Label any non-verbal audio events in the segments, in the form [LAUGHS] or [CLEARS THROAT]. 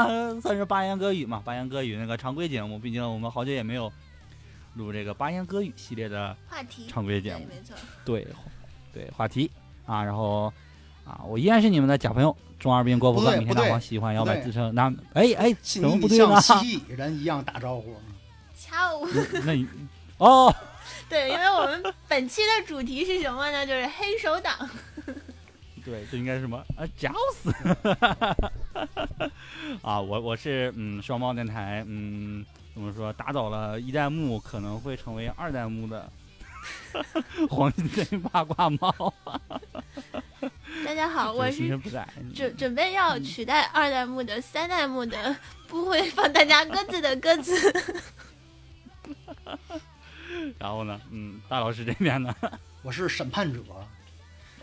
[LAUGHS] 算是八言歌语嘛，八言歌语那个常规节目，毕竟我们好久也没有录这个八言歌语系列的话题常规节目，对没错，对对话题啊，然后啊，我依然是你们的假朋友中二病郭富帅，明天大不对不对黄喜欢摇摆自称那哎哎，信怎么不对呢？[LAUGHS] 蜥蜴人一样打招呼，恰午。那你哦，[LAUGHS] 对，因为我们本期的主题是什么呢？就是黑手党。对，这应该是什么啊？绞死啊！我我是嗯，双猫电台嗯，怎么说？打倒了一代目，可能会成为二代目的 [LAUGHS] 黄金贼八卦猫。大家好，我是准备要取代二代目的三代目的，不会放大家鸽子的鸽子。[LAUGHS] 然后呢，嗯，大老师这边呢？我是审判者，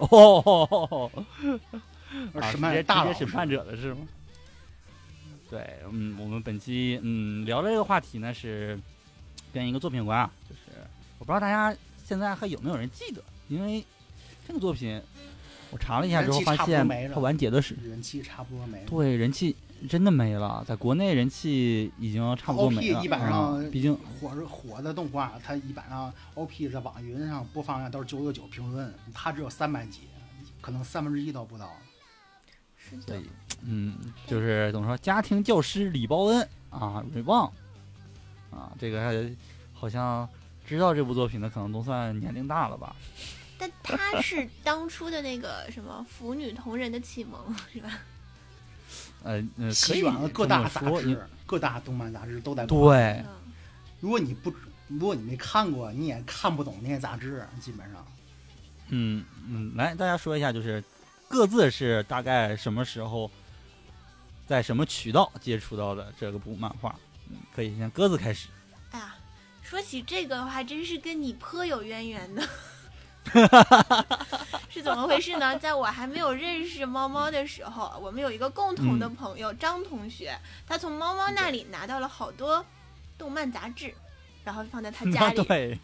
哦，[LAUGHS] 审判大佬直接审判者的是吗？对，嗯，我们本期嗯聊的这个话题呢是跟一个作品有关啊，就是我不知道大家现在还有没有人记得，因为这个作品我查了一下之后发现它完结的是人气差不多没了。对人气真的没了，在国内人气已经差不多没了。OP 一般啊上毕竟火火的动画，它一般上 OP 在网云上播放量都是九九九评论，它只有三百几，可能三分之一都不到。是所以，嗯，就是怎么说，家庭教师李包恩啊，瑞旺啊，这个还好像知道这部作品的可能都算年龄大了吧？但他是当初的那个什么腐女同人的启蒙，是吧？呃呃，可席以卷了各大杂志，各大动漫杂志都在。对，嗯如果你不，如果你没看过，你也看不懂那些杂志，基本上。嗯嗯，来大家说一下，就是各自是大概什么时候，在什么渠道接触到的这个部漫画？嗯，可以先鸽子开始。哎呀，说起这个的话，真是跟你颇有渊源的。[LAUGHS] 是怎么回事呢？在我还没有认识猫猫的时候，我们有一个共同的朋友、张同学，他从猫猫那里拿到了好多动漫杂志，然后放在他家里。对，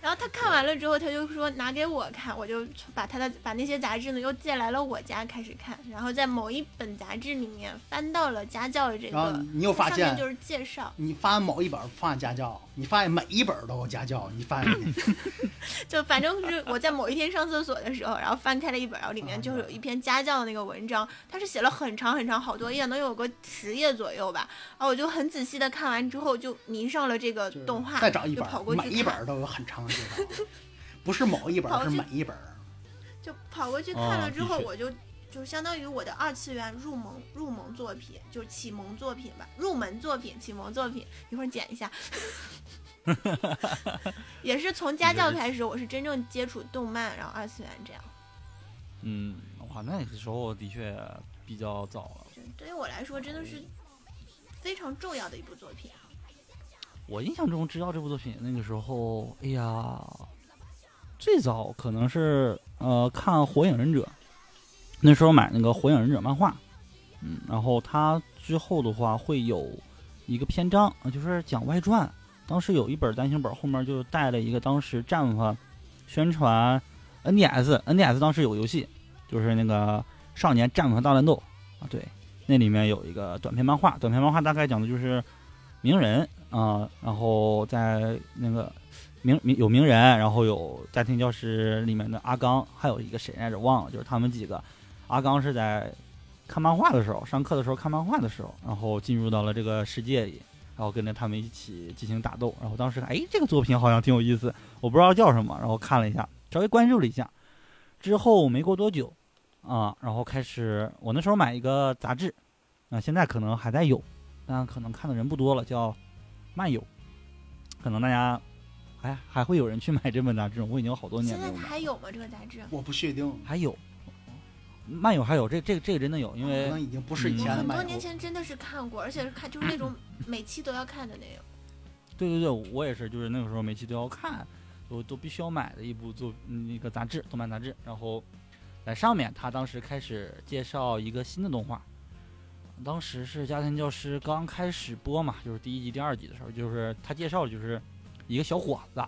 然后他看完了之后，他就说拿给我看，我就把他的把那些杂志呢又借来了我家开始看，然后在某一本杂志里面翻到了家教的这然后个，你又发现，就是介绍，你翻某一本放家教，你发现每一本都有家教，你发现没？[LAUGHS] 就反正是我在某一天上厕所的时候，然后翻开了一本，然后里面就有一篇家教的那个文章，他是写了很长很长好多页，能有个十页左右吧。然后我就很仔细的看完之后，就迷上了这个动画，再找一就跑过，去每一看本都有很长的介绍，不是某一本，是每一本。就跑过去看了之后，哦我就就相当于我的二次元入门入门作品，就启蒙作品吧，入门作品、启蒙作品，一会儿剪一下。[LAUGHS] 也是从家教开始，我是真正接触动漫，然后二次元这样。嗯，哇，那个时候的确比较早了。这对于我来说，真的是非常重要的一部作品。我印象中知道这部作品那个时候，哎呀，最早可能是呃看《火影忍者》，那时候买那个《火影忍者》漫画，嗯，然后它之后的话会有一个篇章，就是讲外传。当时有一本单行本，后面就带了一个当时战法宣传 NDS，NDS 当时有游戏，就是那个少年战法大乱斗啊，对，那里面有一个短篇漫画，短篇漫画大概讲的就是鸣人啊、然后在那个名名有名人，然后有家庭教师里面的阿刚，还有一个谁来着忘了，就是他们几个。阿刚是在看漫画的时候，上课的时候看漫画的时候，然后进入到了这个世界里，然后跟着他们一起进行打斗。然后当时哎，这个作品好像挺有意思，我不知道叫什么，然后看了一下，稍微关注了一下。之后没过多久，啊，然后开始我那时候买一个杂志，啊，现在可能还在有，但可能看的人不多了，叫漫游，可能大家还还会有人去买这本杂志，我已经有好多年现在。还有吗？这个杂志？我不确定，还有漫游还有这这个这个真的有，因为可为能已经不是以嗯我很多前的漫游。年前真的是看过，而且是看就是那种 [CLEARS THROAT] 每期都要看的那种。对对对，我也是，就是那个时候每期都要看，我都必须要买的一部作嗯一个杂志，动漫杂志。然后在上面，他当时开始介绍一个新的动画，当时是家庭教师刚开始播嘛，就是第一集、第二集的时候，就是他介绍的就是一个小伙子，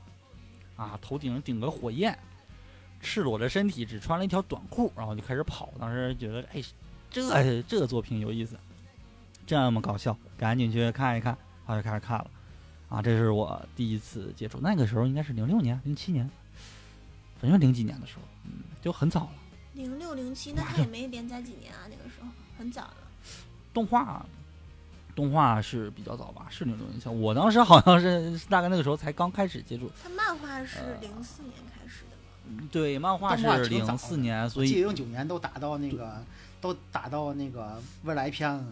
啊，头顶顶个火焰，赤裸着身体，只穿了一条短裤，然后就开始跑。当时觉得，哎，这这个作品有意思，这么搞笑，赶紧去看一看，然后就开始看了。啊，这是我第一次接触，那个时候应该是零六年、零七年，反正零几年的时候，嗯，就很早了。零六零七，那他也没连载几年啊，那个时候很早了。动画，动画是比较早吧？是零六年，像我当时好像是大概那个时候才刚开始接触。他漫画是呃零四年开始的吗？对，漫画是零四年，所以零九年都打到那个，都打到那个未来篇了，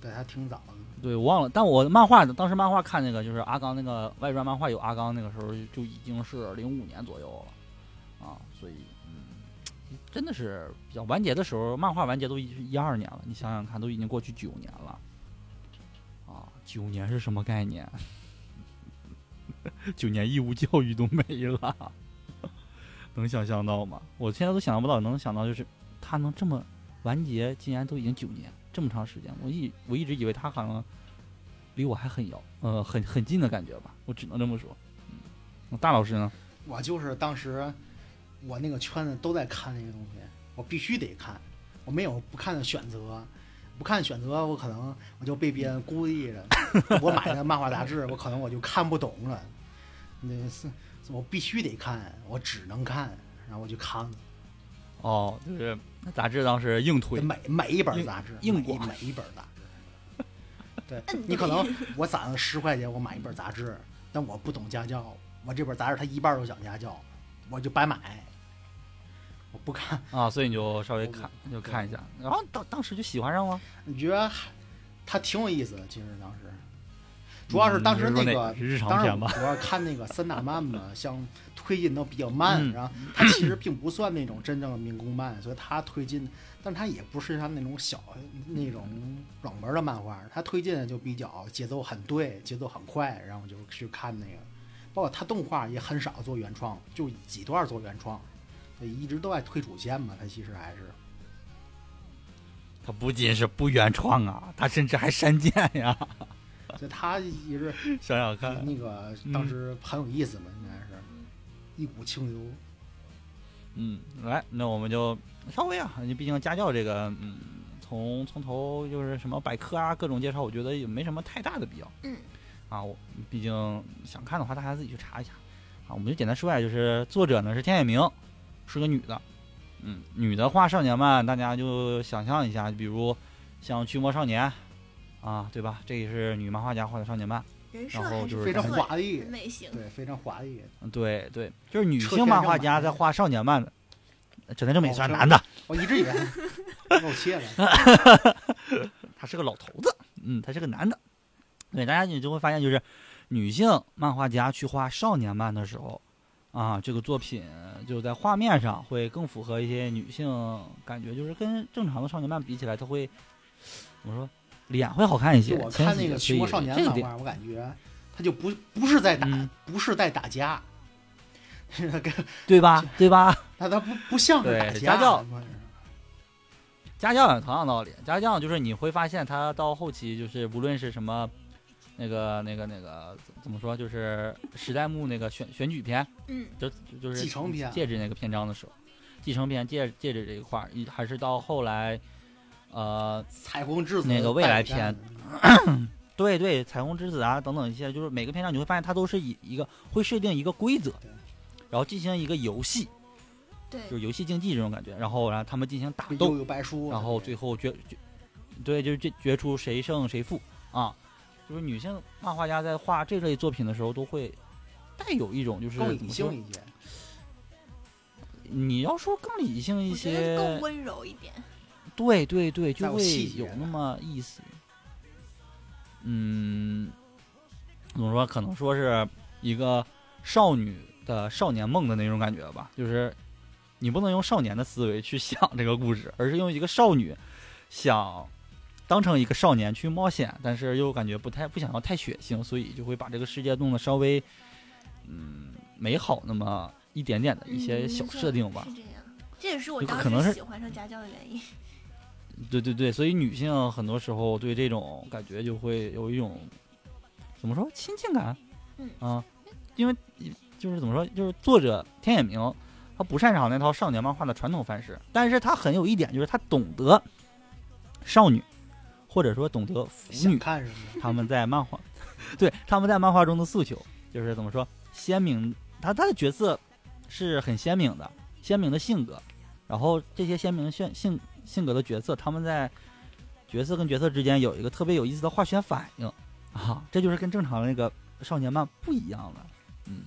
对，还挺早的。对我忘了。但我漫画当时漫画看那个就是阿刚那个外传漫画有阿刚，那个时候就已经是零五年左右了啊，所以嗯，真的是比较完结的时候，漫画完结都已是一二年了，你想想看，都已经过去九年了啊，九年是什么概念？[LAUGHS] 九年义务教育都没了，[LAUGHS] 能想象到吗？我现在都想象不到，能想到就是他能这么完结，竟然都已经九年这么长时间，我一我一直以为他好像离我还很遥，呃，很很近的感觉吧，我只能这么说。嗯，大老师呢？我就是当时我那个圈子都在看那个东西，我必须得看，我没有不看的选择，不看选择我可能我就被别人孤立着。[LAUGHS] 我买的漫画杂志，我可能我就看不懂了，那是我必须得看，我只能看，然后我就看了。哦，就是那杂志当时硬推，每每一本杂志，硬广每一本杂志。[LAUGHS] 对你可能我攒了十块钱，我买一本杂志，但我不懂家教，我这本杂志它一半都讲家教，我就白买。我不看，啊，所以你就稍微看就看一下，然后当当时就喜欢上了。你觉得还它挺有意思的。其实当时，主要是当时那个当时片吧？主要看那个三大漫嘛，像推进都比较慢，嗯然后他其实并不算那种真正的民工漫，所以他推进，但他也不是像那种小那种冷门的漫画，他推进的就比较节奏很对，节奏很快，然后就去看那个，包括他动画也很少做原创，就几段做原创，一直都爱推主线嘛，他其实还是。他不仅是不原创啊，他甚至还删减呀。[LAUGHS] 所以他也是 [LAUGHS] 想想看，那个嗯当时很有意思嘛，应该是一股清流。嗯，来，那我们就稍微啊，你毕竟家教这个，嗯，从从头就是什么百科啊，各种介绍，我觉得也没什么太大的必要。嗯，啊，我毕竟想看的话，大家自己去查一下。啊，我们就简单说一下，就是作者呢是天野明，是个女的。嗯，女的画少年漫，大家就想象一下，比如像《驱魔少年》啊，对吧？这也是女漫画家画的少年漫。然后就是非常华丽，美型。对，非常华丽。嗯，对对，就是女性漫画家在画少年漫的，整天这么也算男的。我一直以为露怯了。[LAUGHS] 他是个老头子，嗯，他是个男的。对，大家你就会发现，就是女性漫画家去画少年漫的时候，啊，这个作品就在画面上会更符合一些女性感觉，就是跟正常的少年漫比起来，它会怎么说，脸会好看一些。我看那个《驱魔少年》这个点，漫画，我感觉他就不不是在打，嗯不是在打架，[LAUGHS] 对吧？对吧？[LAUGHS] 他他不不像是对打家教家教也同样道理，家教就是你会发现他到后期就是无论是什么。那个、那个、那个怎怎么说？就是时代木那个选选举篇，嗯，就就是继承篇戒指那个篇章的时候，继承篇戒戒指这一块儿，一还是到后来，呃，彩虹之子那个未来篇 [CLEARS THROAT] 对对，彩虹之子啊等等一些，就是每个篇章你会发现它都是以一个会设定一个规则，然后进行一个游戏，对就，是游戏竞技这种感觉，然后然后他们进行打斗，悠白书，然后最后决决，对，就是决决出谁胜谁负啊。就是女性漫画家在画这类作品的时候，都会带有一种就是更理性一些。你要说更理性一些，更温柔一点。对对对，就会有那么意思。嗯，怎么说？可能说是一个少女的少年梦的那种感觉吧。就是你不能用少年的思维去想这个故事，而是用一个少女想当成一个少年去冒险，但是又感觉不太不想要太血腥，所以就会把这个世界弄得稍微嗯美好那么一点点的一些小设定吧。是这样，这也是我当有可能是时喜欢上家教的原因。[LAUGHS] 对对对，所以女性很多时候对这种感觉就会有一种怎么说亲近感，嗯啊，因为就是怎么说，就是作者天野明他不擅长那套少年漫画的传统范式，但是他很有一点就是他懂得少女，或者说懂得腐女，看什么？他们在漫画，对他们在漫画中的诉求就是怎么说鲜明，他他的角色是很鲜明的，鲜明的性格，然后这些鲜明的性性性格的角色，他们在角色跟角色之间有一个特别有意思的化学反应啊，这就是跟正常的那个少年漫不一样了，嗯。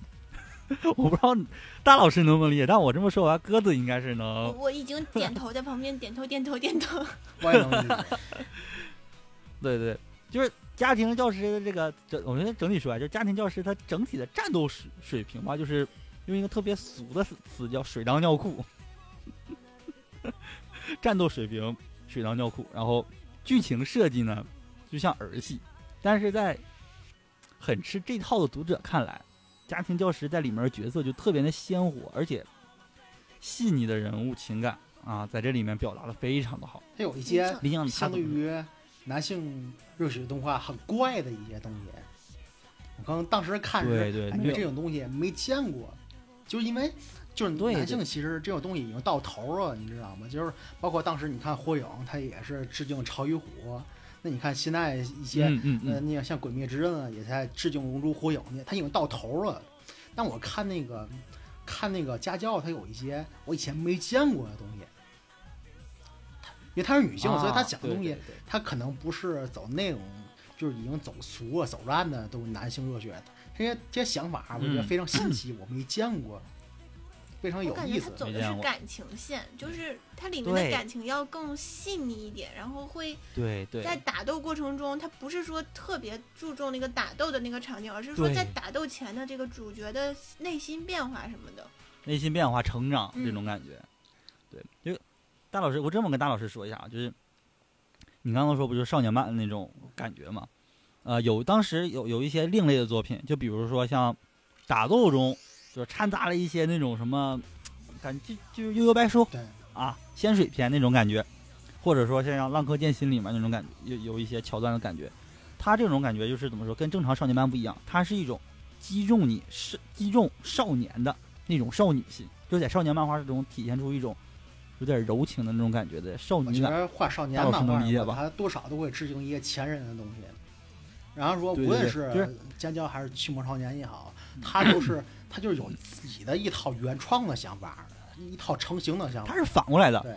[LAUGHS] 我不知道大老师能不能理解，但我这么说完，鸽子应该是能。我已经点头在旁边点头点头点头。我也能理解。对对，就是家庭教师的这个整，我觉得整体说啊，就是家庭教师他整体的战斗水水平吧，就是用一个特别俗的词词叫水当尿裤，[LAUGHS] 战斗水平水当尿裤，然后剧情设计呢就像儿戏，但是在很吃这套的读者看来，家庭教师在里面的角色就特别的鲜活，而且细腻的人物情感啊，在这里面表达的非常的好。它有一些理想相对于男性热血动画很怪的一些东西。我刚刚当时看时，对对感觉这种东西没见过，就是因为就是对男性其实这种东西已经到头了，你知道吗？就是包括当时你看火影，它也是致敬超与虎。那你看现在一些、嗯嗯呃，嗯，那个像《鬼灭之刃》啊，也在致敬《龙珠》《火影》呢，它已经到头了。但我看那个看那个家教，它有一些我以前没见过的东西，因为她是女性，所以她啊讲的东西对对对他可能不是走那种，就是已经走俗啊、走烂的，都男性热血。这些这些想法，我觉得嗯非常新奇，我没见过，非常我有意思。感觉她走的是感情线，就是它里面的感情要更细腻一点，然后会对对，在打斗过程中，他不是说特别注重那个打斗的那个场景，而是说在打斗前的这个主角的内心变化什么的。内心变化、成长嗯这种感觉。对，就大老师，我这么跟大老师说一下啊，就是你刚刚说不就是少年漫的那种感觉嘛？呃，有当时有有一些另类的作品，就比如说像打斗中就是掺杂了一些那种什么感就就是悠悠白书对，啊仙水篇那种感觉，或者说像《浪客剑心》里面那种感觉，有有一些桥段的感觉。它这种感觉就是怎么说，跟正常少年漫不一样，它是一种击中你是击中少年的那种少女心，就在少年漫画中体现出一种有点柔情的那种感觉的少女感。得画少年漫多少都会致敬一些前人的东西。然后说，无论是尖椒还是驱魔少年也好，他就是 [CLEARS THROAT] 他就是有自己的一套原创的想法，一套成型的想法。他是反过来的，对，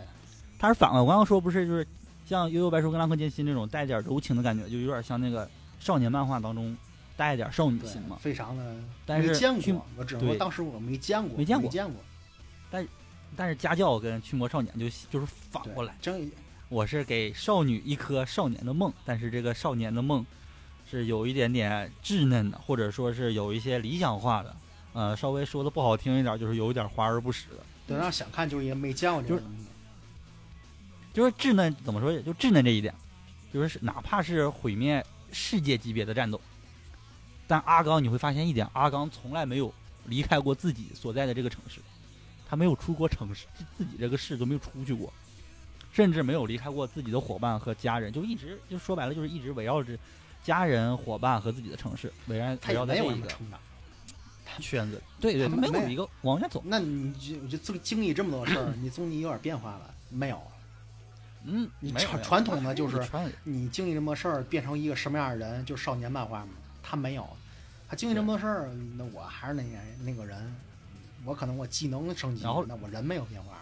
他是反过来。我刚刚说不是就是像《悠悠白书》跟《浪客剑心》这种带点柔情的感觉，就有点像那个少年漫画当中带一点少女心嘛。非常的但是没见过，我只能说当时我没见过，没见过没见过。但是家教跟驱魔少年就就是反过来。真我是给少女一颗少年的梦，但是这个少年的梦是有一点点稚嫩的，或者说是有一些理想化的。呃，稍微说的不好听一点，就是有一点华而不实的。对让想看就是也没见过这。就是稚嫩怎么说，也就稚嫩这一点，就是哪怕是毁灭世界级别的战斗，但阿刚你会发现一点，阿刚从来没有离开过自己所在的这个城市，他没有出过城市，自己这个市都没有出去过，甚至没有离开过自己的伙伴和家人，就一直就说白了就是一直围绕着家人、伙伴和自己的城市，围绕围他也没有绕在这一个。圈子。对对，他没有一个往前走。那你就就经经历这么多事儿，你总你有点变化了没有？嗯，你没有传传统的就是你经历这么多事儿，变成一个什么样的人？就是少年漫画嘛，他没有，他经历这么多事儿，那我还是那个那个人，我可能我技能升级，然后那我人没有变化。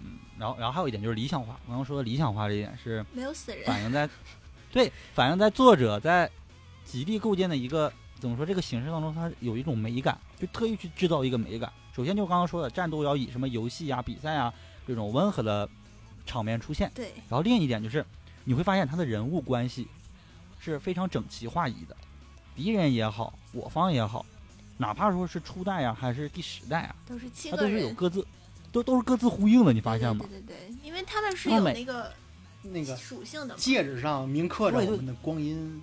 嗯，然后然后还有一点就是理想化，刚刚说的理想化这一点是没有死人，反映在，对，反映在作者在极力构建的一个怎么说这个形式当中，它有一种美感，就特意去制造一个美感。首先就刚刚说的，战斗要以什么游戏啊、比赛啊这种温和的场面出现。对，然后另一点就是，你会发现他的人物关系是非常整齐划一的，敌人也好，我方也好，哪怕说是初代啊，还是第十代啊，都是七它都是有各自都都是各自呼应的，你你发现吗？对对对对，因为他们是有那个那个属性的嘛。戒指上铭刻着我们的光阴，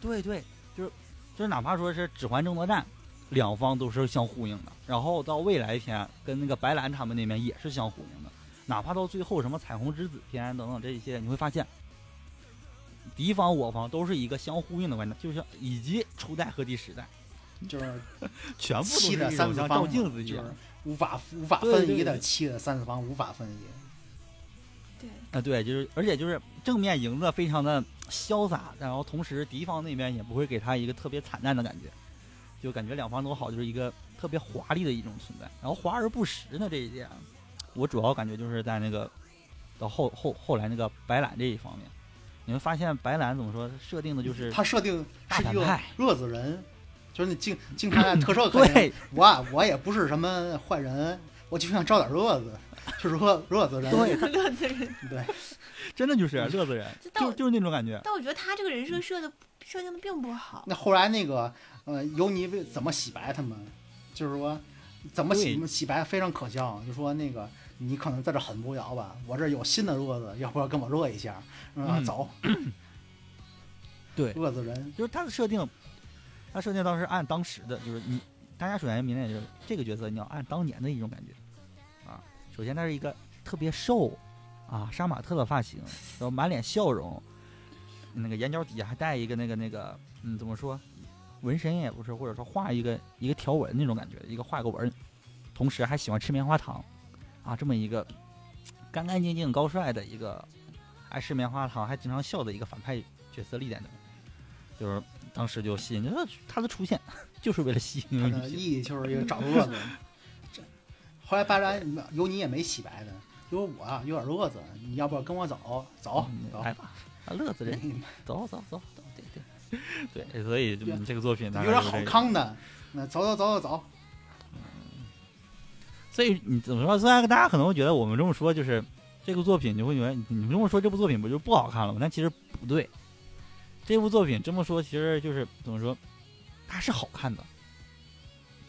对对，就是就是哪怕说是指环争夺战，两方都是相呼应的。然后到未来篇跟那个白兰他们那边也是相呼应的，哪怕到最后什么彩虹之子篇等等这一些，你会发现，敌方我方都是一个相呼应的关系，就是以及初代和第十代就是 [LAUGHS] 全部都是七的一种像三次方嘛，照镜子一样就是。无法无法分离的对七的三次方无法分离。对，啊，对，就是而且就是正面赢的非常的潇洒，然后同时敌方那边也不会给他一个特别惨淡的感觉，就感觉两方都好，就是一个特别华丽的一种存在。然后华而不实呢这一点，我主要感觉就是在那个到后后后来那个白兰这一方面，你会发现白兰怎么说设定的就是他设定是一个大反派弱子人，就是你经经常在特摄对我我也不是什么坏人，我就想找点乐子，就是说乐子人。对乐子人。对，[LAUGHS] 真的就是乐子人，就就是那种感觉。但我觉得他这个人设设的设定的并不好。那后来那个呃，尤尼为怎么洗白他们，就是说怎么洗对洗白非常可笑，就说那个你可能在这很无聊吧，我这有新的乐子，要不要跟我乐一下？嗯，嗯走，[CLEARS THROAT] 对，乐子人，就是他的设定，他设定当时按当时的，就是你大家首先明白就是这个角色你要按当年的一种感觉啊。首先他是一个特别瘦啊，杀马特的发型，然后满脸笑容，那个眼角底下还带一个那个那个嗯怎么说，纹身也不是，或者说画一个一个条纹那种感觉，一个画个纹，同时还喜欢吃棉花糖啊，这么一个干干净净高帅的一个爱吃棉花糖还经常笑的一个反派角色立在那。就是当时就吸引，就是他的出现 [LAUGHS] 就是为了吸引他女性。的意义就是一个找乐子。[LAUGHS] 这后来白兰尤尼也没洗白的，就说我啊有点乐子，你要不要跟我走？走走，来吧，啊，乐子人，[LAUGHS] 嗯走走走走，对对对，所以这个作品大有点好。康的。那走走走走走，所以你怎么说？虽然大家可能会觉得我们这么说，就是这个作品，你会觉得你们这么说这部作品不就不好看了吗？但其实不对。这部作品这么说，其实就是怎么说，它是好看的。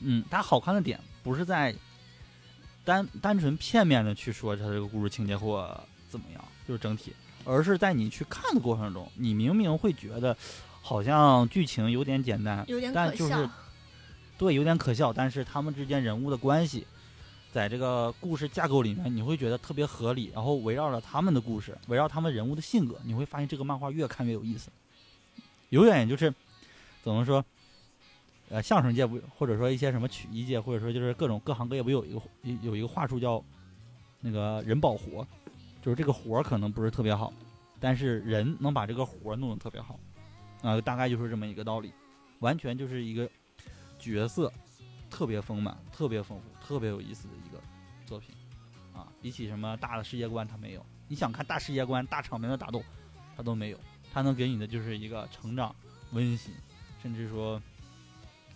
嗯，它好看的点不是在单单纯片面的去说它这个故事情节或怎么样，就是整体，而是在你去看的过程中，你明明会觉得好像剧情有点简单，有点但就是。对，有点可笑，但是他们之间人物的关系，在这个故事架构里面，你会觉得特别合理。然后围绕着他们的故事，围绕他们人物的性格，你会发现这个漫画越看越有意思。永远就是怎么说，呃，相声界不，或者说一些什么曲艺界，或者说就是各种各行各业不有一个有一个话术叫那个人保活，就是这个活可能不是特别好，但是人能把这个活弄得特别好，啊、大概就是这么一个道理，完全就是一个角色特别丰满、特别丰富、特别有意思的一个作品啊！比起什么大的世界观，他没有。你想看大世界观、大场面的打斗，他都没有。它能给你的就是一个成长、温馨，甚至说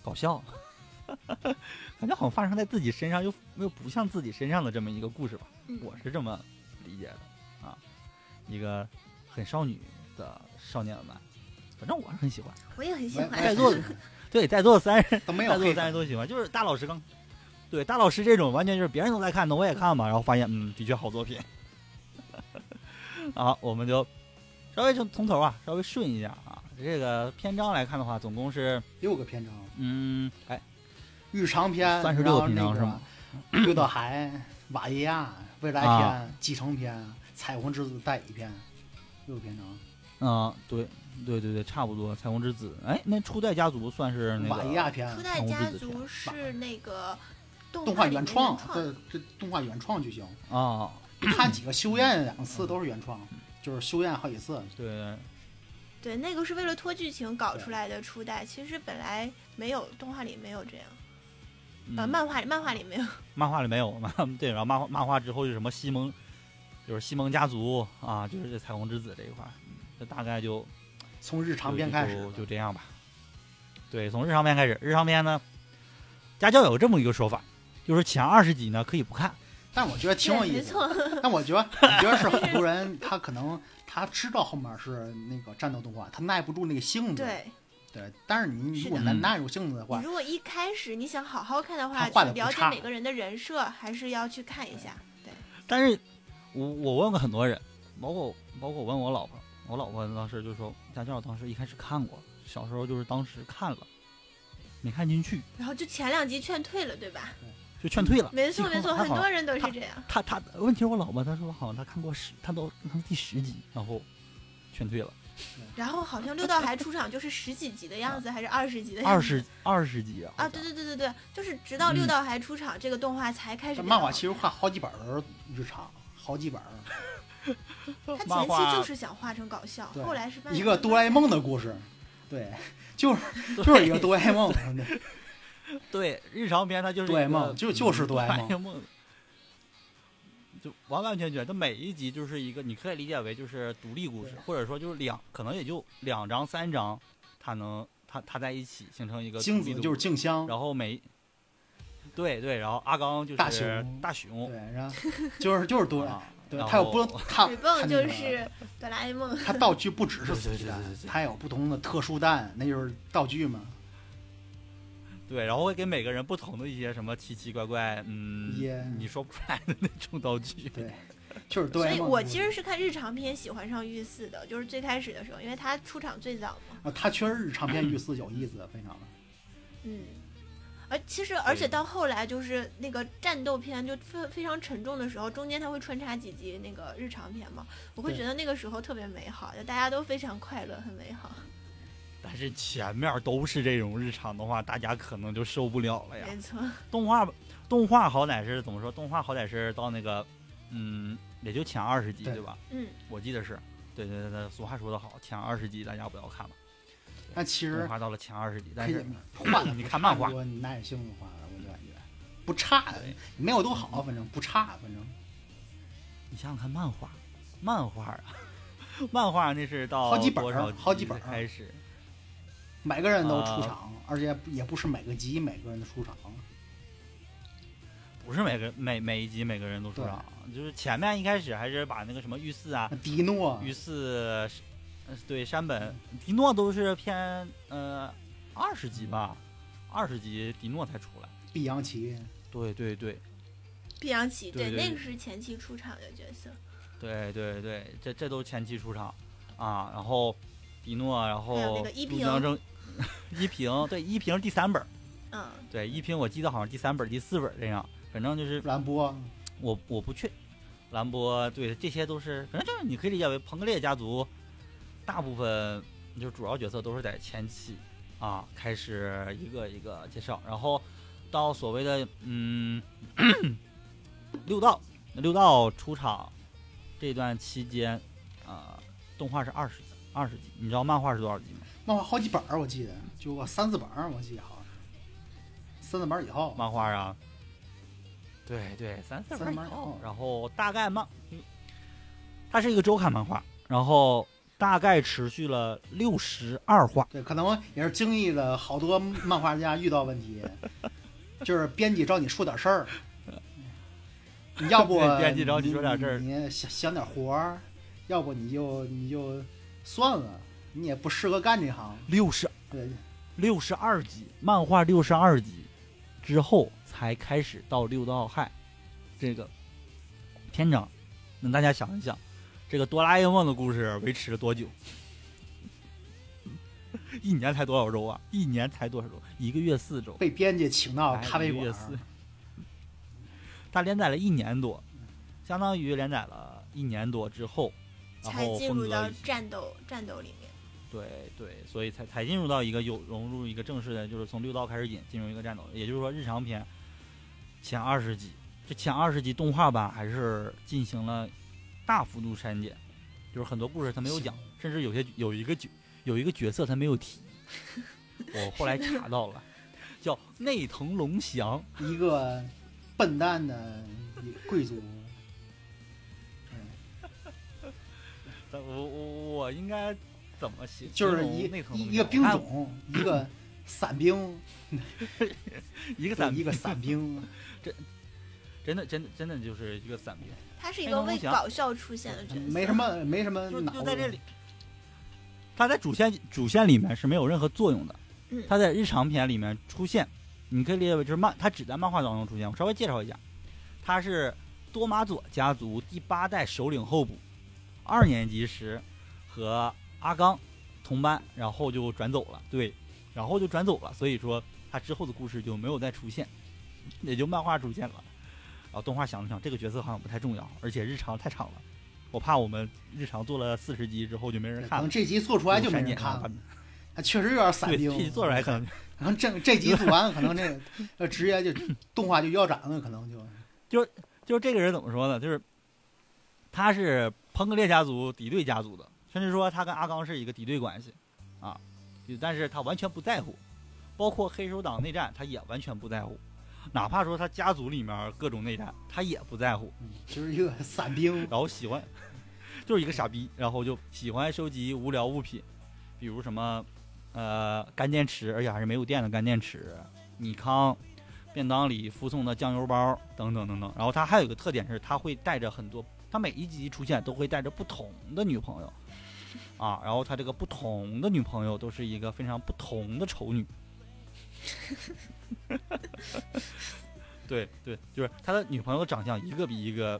搞笑，[LAUGHS] 感觉好像发生在自己身上，又又不像自己身上的这么一个故事吧。嗯我是这么理解的啊，一个很少女的少年漫，反正我是很喜欢。我也很喜欢。在座的对在座的三人，都没在座的。三人都喜欢，就是大老师刚，对大老师这种完全就是别人都在看，的我也看嘛，然后发现嗯，的确好作品。[LAUGHS] 好，我们就稍微从从头啊，稍微顺一下啊。这个篇章来看的话，总共是六个篇章，嗯，哎，日常篇，三十六个篇章是吗个六道海、瓦耶亚、未来啊篇、继承篇、彩虹之子代理篇，六个篇章。嗯、对对对对，差不多。彩虹之子，哎，那初代家族算是那瓦耶亚篇初，代家族是那个动动画原创，创。对，这动画原创就行。啊，看几个修炼两次都是原创，就是修验好几次。对，对，那个是为了拖剧情搞出来的初代，其实本来没有，动画里没有这样，呃，嗯漫画里漫画里没有。[LAUGHS] 漫画里没有嘛？[LAUGHS] 对，然后漫画漫画之后就什么西蒙，就是西蒙家族啊，就是这彩虹之子这一块这大概就从日常篇开始就，就这样吧。对，从日常篇开始，日常篇呢，家教有这么一个说法，就是前二十集呢可以不看，但我觉得挺有意思的。[LAUGHS] [LAUGHS] 但我觉得，我觉得是很多人他可能他知道后面是那个战斗动画，他耐不住那个性子。对对但是你如果能耐耐住性子的话你，如果一开始你想好好看的话，去了解每个人的人设，还是要去看一下。对，[LAUGHS] 但是我我问过很多人，包括包括我问我老婆，我老婆当时就说家教当时一开始看过，小时候就是当时看了，没看进去，然后就前两集劝退了，对吧？就劝退了。没错没错，很多人都是这样。他他问题是我老婆，她说好像她看过十，她都看第十集，然后劝退了。然后好像六道还出场就是十几集的样子，还是二十集的样子？二十二十集啊！啊，对对对对对，就是直到嗯六道还出场，这个动画才开始漫画其实画好几本儿日常，好几本儿。他 [LAUGHS] 前期就是想画成搞笑，后来是慢一个哆啦 A 梦的故事，对，就是 [LAUGHS] 就是一个哆啦 A 梦，[LAUGHS] 对对日常片，它就是哆啦 A 一个梦就就是嗯哆啦 A 梦梦，就完完全全，它每一集就是一个，你可以理解为就是独立故事，或者说就是两，可能也就两章三章，它能它它在一起形成一个镜子就是静香，然后每对对，然后阿刚就是大熊大熊对，然后就是就是哆啦，啊，对，然他有不后他水泵就是哆啦 A 梦，它道具不只是它有不同的特殊蛋，那就是道具嘛。对，然后会给每个人不同的一些什么奇奇怪怪，嗯耶，你说不出来的那种道具。对，[LAUGHS] 就是对所。以我其实是看日常片喜欢上御四的，就是最开始的时候，因为他出场最早嘛。啊，他确实日常片御四有意思，非常的。[COUGHS] 嗯，而其实而且到后来就是那个战斗片就非非常沉重的时候，中间他会穿插几集那个日常片嘛，我会觉得那个时候特别美好，就大家都非常快乐，很美好。但是前面都是这种日常的话，大家可能就受不了了呀。没错，[LAUGHS] 动画动画好歹是怎么说？动画好歹是到那个，嗯，也就前二十集对对吧？嗯，我记得是。对对对对，俗话说得好，前二十集大家不要看了。但其实动画到了前二十集，但是画的你 [LAUGHS] 看漫画你耐性的画的，我就感觉不差，没有多好，反正不差，反正你想想看漫画，漫画啊，[LAUGHS] 漫画那是到好几本好几本开始？每个人都啊出场，而且也不是每个集每个人的出场。不是每个每每一集每个人都出场，就是前面一开始还是把那个什么御四啊，迪诺。御四，呃对山本。迪诺都是偏呃二十集吧，二十集迪诺才出来。碧阳奇，对对对。碧阳奇，对对。那个是前期出场的角色。对对对，这这都前期出场。啊，然后迪诺，然后还有那个依萍。陆江正 [LAUGHS] 依萍，对依萍第三本儿，嗯，对依萍我记得好像第三本儿第四本儿这样，反正就是兰波，我我不去，兰波对这些都是，反正就是你可以理解为彭格列家族，大部分就主要角色都是在前期啊开始一个一个介绍，然后到所谓的嗯 [CLEARS THROAT] 六道六道出场这段期间，啊，动画是二十集二十集，你知道漫画是多少集吗？漫画好几本儿，我记得就个三四本儿，我记得好像。三四本儿以后，漫画啊，对对，三四本以后本以后，然后大概漫，它是一个周刊漫画，然后大概持续了六十二话，对，可能也是经历了好多漫画家遇到问题，[LAUGHS] 就是编辑找 [LAUGHS] 你说点事儿，你要不编辑找你说点事儿。你你想想点活儿，要不你就你就算了，你也不适合干这行。六十对，六十二集，漫画六十二集之后才开始到六道害这个篇章。那大家想一想，这个哆啦 A 梦的故事维持了多久？一年才多少周啊？一年才多少周？一个月四周。被编辑请到哎咖啡馆他连载了一年多，相当于连载了一年多之后，然才进入到战斗战斗里面。对对，所以才才进入到一个有融入一个正式的，就是从六道开始引进入一个战斗，也就是说日常篇前二十集，这前二十集动画版还是进行了大幅度删减，就是很多故事他没有讲，甚至有些有一个角有一个角色他没有提，[LAUGHS] 我后来查到了，叫内藤龙翔。一个笨蛋的贵族，[LAUGHS] 我我我应该怎么写？就是一一一个兵种，一个伞兵，[LAUGHS] 一个伞一个兵 [LAUGHS] 伞兵，真的真的真的就是一个伞兵，他是一个为搞笑出现的角色，没什么没什么就脑就在这里。他在主线主线里面是没有任何作用的，嗯他在日常篇里面出现，你可以理解为就是漫，他只在漫画当中出现。我稍微介绍一下，他是多玛佐家族第八代首领候补，二年级时和阿刚同班，然后就转走了，对，然后就转走了，所以说他之后的故事就没有再出现，也就漫画出现了。然后动画想了想，这个角色好像不太重要，而且日常太长了，我怕我们日常做了四十集之后就没人看了。可能这集做出来就没人看了，他确实有点散对，兵这。集做出来可能可能这这集做完，可能这直接就动画就腰斩了，可能就就是这个人怎么说呢？就是他是彭格列家族敌对家族的，甚至说他跟阿刚是一个敌对关系，啊，就但是他完全不在乎，包括黑手党内战他也完全不在乎，哪怕说他家族里面各种内战他也不在乎，嗯就是一个散兵，[LAUGHS] 然后喜欢，就是一个傻逼，然后就喜欢收集无聊物品，比如什么，呃，干电池，而且还是没有电的干电池，尼康，便当里附送的酱油包等等等等。然后他还有一个特点是，他会带着很多，他每一集出现都会带着不同的女朋友，[LAUGHS] 啊，然后他这个不同的女朋友都是一个非常不同的丑女。[LAUGHS] 对对，就是他的女朋友的长相一个比一个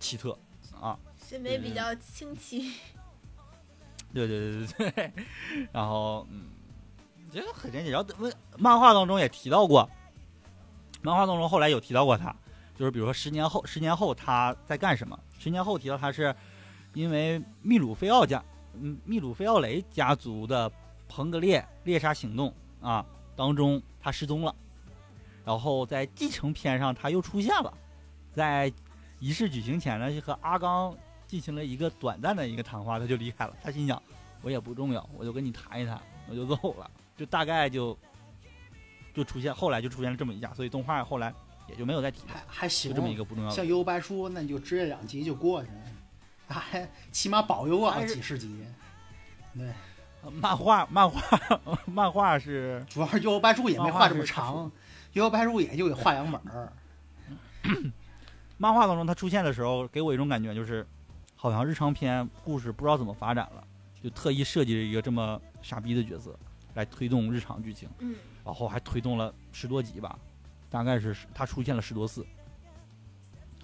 奇特啊，审美比较清奇。对对对对对，然后嗯，这个很神奇。然后漫漫画当中也提到过，漫画当中后来有提到过他，就是比如说十年后，十年后他在干什么？十年后提到他是因为秘鲁菲奥家，嗯，秘鲁菲奥雷家族的彭格列猎杀行动啊当中他失踪了，然后在继承篇上他又出现了，在仪式举行前呢，就和阿刚进行了一个短暂的一个谈话，他就离开了。他心想，我也不重要，我就跟你谈一谈，我就走了。就大概就就出现，后来就出现了这么一下，所以动画后来也就没有再提，还还行就。这么一个不重要的。像幽游白书，那你就直接两集就过去了，他还起码保佑啊几十集。对，漫画漫画 [LAUGHS] 漫画是主要是幽游白书也没画画这么长，幽游白书也就给画两本儿。漫画当中他出现的时候，给我一种感觉就是，好像日常篇故事不知道怎么发展了，就特意设计了一个这么傻逼的角色来推动日常剧情。嗯，然后还推动了十多集吧，大概是他出现了十多次，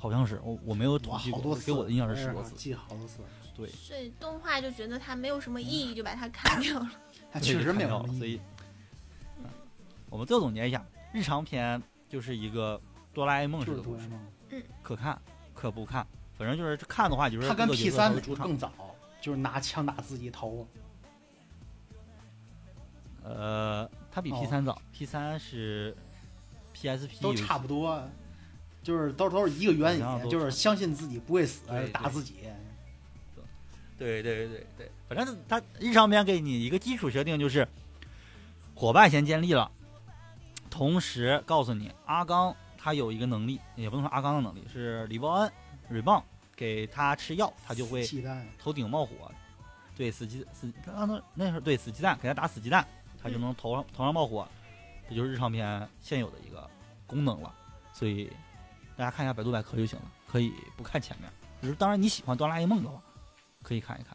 好像是我我没有统，计过，好多次，给我的印象是十多次。记好多次。对，所以动画就觉得它没有什么意义，就把它砍掉了。它确实没有所以。嗯我们最后总结一下，日常篇就是一个哆啦 A 梦式的故事，就是哆啦 A 梦，可看可不看，反正就是看的话就是他跟 P 三更早，就是拿枪打自己头。呃，它比哦 P 三早、p 三是 PSP 都差不多，就是都都是一个原理，好像都就是相信自己不会死打自己。对对对对，反正他日常篇给你一个基础设定，就是伙伴先建立了，同时告诉你阿刚他有一个能力，也不能说阿刚的能力，是李报恩瑞棒给他吃药，他就会头顶冒火，对死鸡死他那那时候对死鸡蛋给他打死鸡蛋，他就能头上头上冒火，这就是日常篇现有的一个功能了，所以大家看一下百度百科就行了，可以不看前面。就是当然你喜欢哆啦 A 梦的话，可以看一看。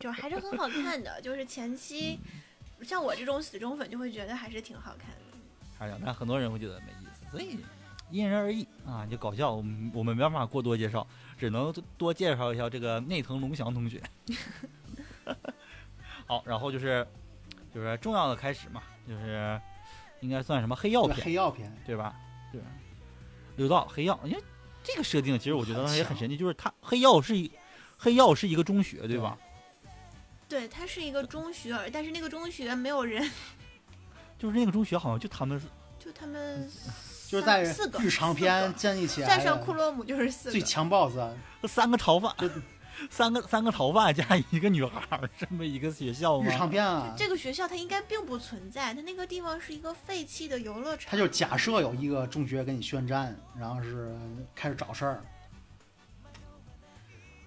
就还是很好看的，就是前期像我这种死忠粉就会觉得还是挺好看的。还是这样，但很多人会觉得没意思，所以因人而异啊。就搞笑，我们我们没办法过多介绍，只能多介绍一下这个内藤龙翔同学。[LAUGHS] 好，然后就是就是重要的开始嘛，就是应该算什么黑药片，黑药片，对吧？对，六道黑曜，因为这个设定其实我觉得也很神奇，就是他黑曜是一黑曜是一个中学，对吧？对，他是一个中学，但是那个中学没有人，就是那个中学好像就他们就他们就是在四个日常四篇个建立起来算上库洛姆就是四个。最。强 BOSS，三个逃犯就，[LAUGHS] 三个三个逃犯加一个女孩儿，这么一个学校吗？日常片啊，这个学校它应该并不存在，它那个地方是一个废弃的游乐场。他就假设有一个中学跟你宣战，然后是开始找事儿，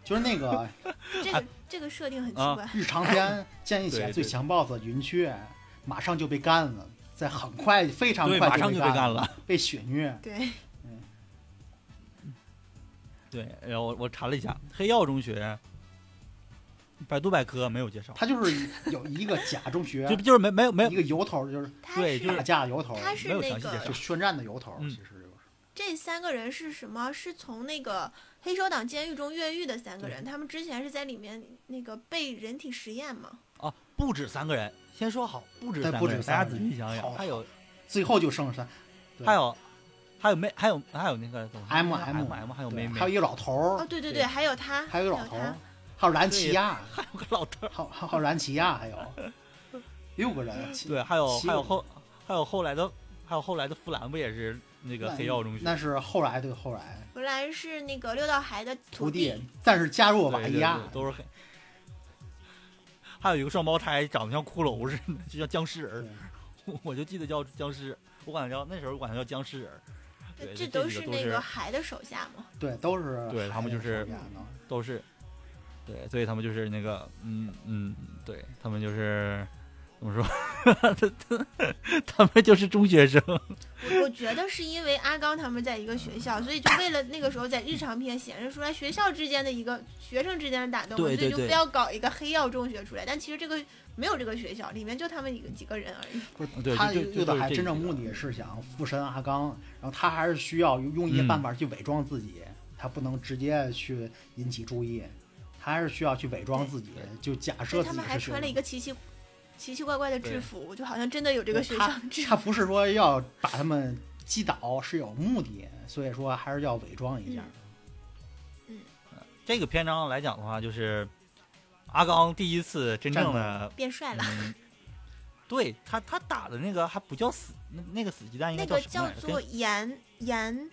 就是那个这个 [LAUGHS] 这个设定很奇啊怪。日常片 [LAUGHS] 建立起来最强 BOSS 云雀，马上就被干了，在很快非常，快马上就被被干了。被血虐。对，对，然后我我查了一下，黑曜中学，百度百科没有介绍，他就是有一个假中学 [LAUGHS] 就，就是没没有没有一个由头，就是他是对就是打架由头，他是没有那个详细介绍就宣战的由头，嗯其实就是。这三个人是什么？是从那个黑手党监狱中越狱的三个人，他们之前是在里面那个被人体实验嘛？啊，不止三个人，先说好，不止对不止三个人，大家三个人仔细想想，还有最后就剩下对还有还有妹，还有还有那个怎么？说 M M M 还有妹妹，还有一个老头哦，儿，对对对对，还有他，还有一个老头儿，还有兰奇亚，还有个老头儿，还有还有燃奇亚，还有。六个人，对，还有还有后还有后来的还有后来的弗兰不也是那个黑曜中学。那是后来对后来。弗兰是那个六道骸的徒弟。弟，，但是加入瓦伊亚，都是黑。还有一个双胞胎，长得像骷髅似的，就叫僵尸人。[LAUGHS] 我就记得叫僵尸，我管他叫那时候我管他叫僵尸人。儿。对，这这都是那个都是个骸的手下吗。对，都是对他们就是都是，对，所以他们就是那个，嗯嗯，对他们就是怎么说，他 [LAUGHS] 他他们就是中学生，我我觉得是因为阿刚他们在一个学校，所以就为了那个时候在日常片显示出来学校之间的一个学生之间的打斗，对对对。所以就非要搞一个黑曜中学出来。但其实这个没有这个学校，里面就他们几个几个人而已。不是他对就就六道海就是这几个。真正目的是想附身阿刚，然后他还是需要用一些嗯。办法去伪装自己，他不能直接去引起注意，他还是需要去伪装自己，就假设自己以他们还穿了一个奇奇奇奇怪怪的制对服，就好像真的有这个学校制他不是说要把他们击倒，是有目的，所以说还是要伪装一下。嗯这个篇章来讲的话，就是阿刚第一次真正的，变帅了。嗯，对他他打的那个还不叫死，那那个死鸡蛋应该那个叫什么来着？做盐盐，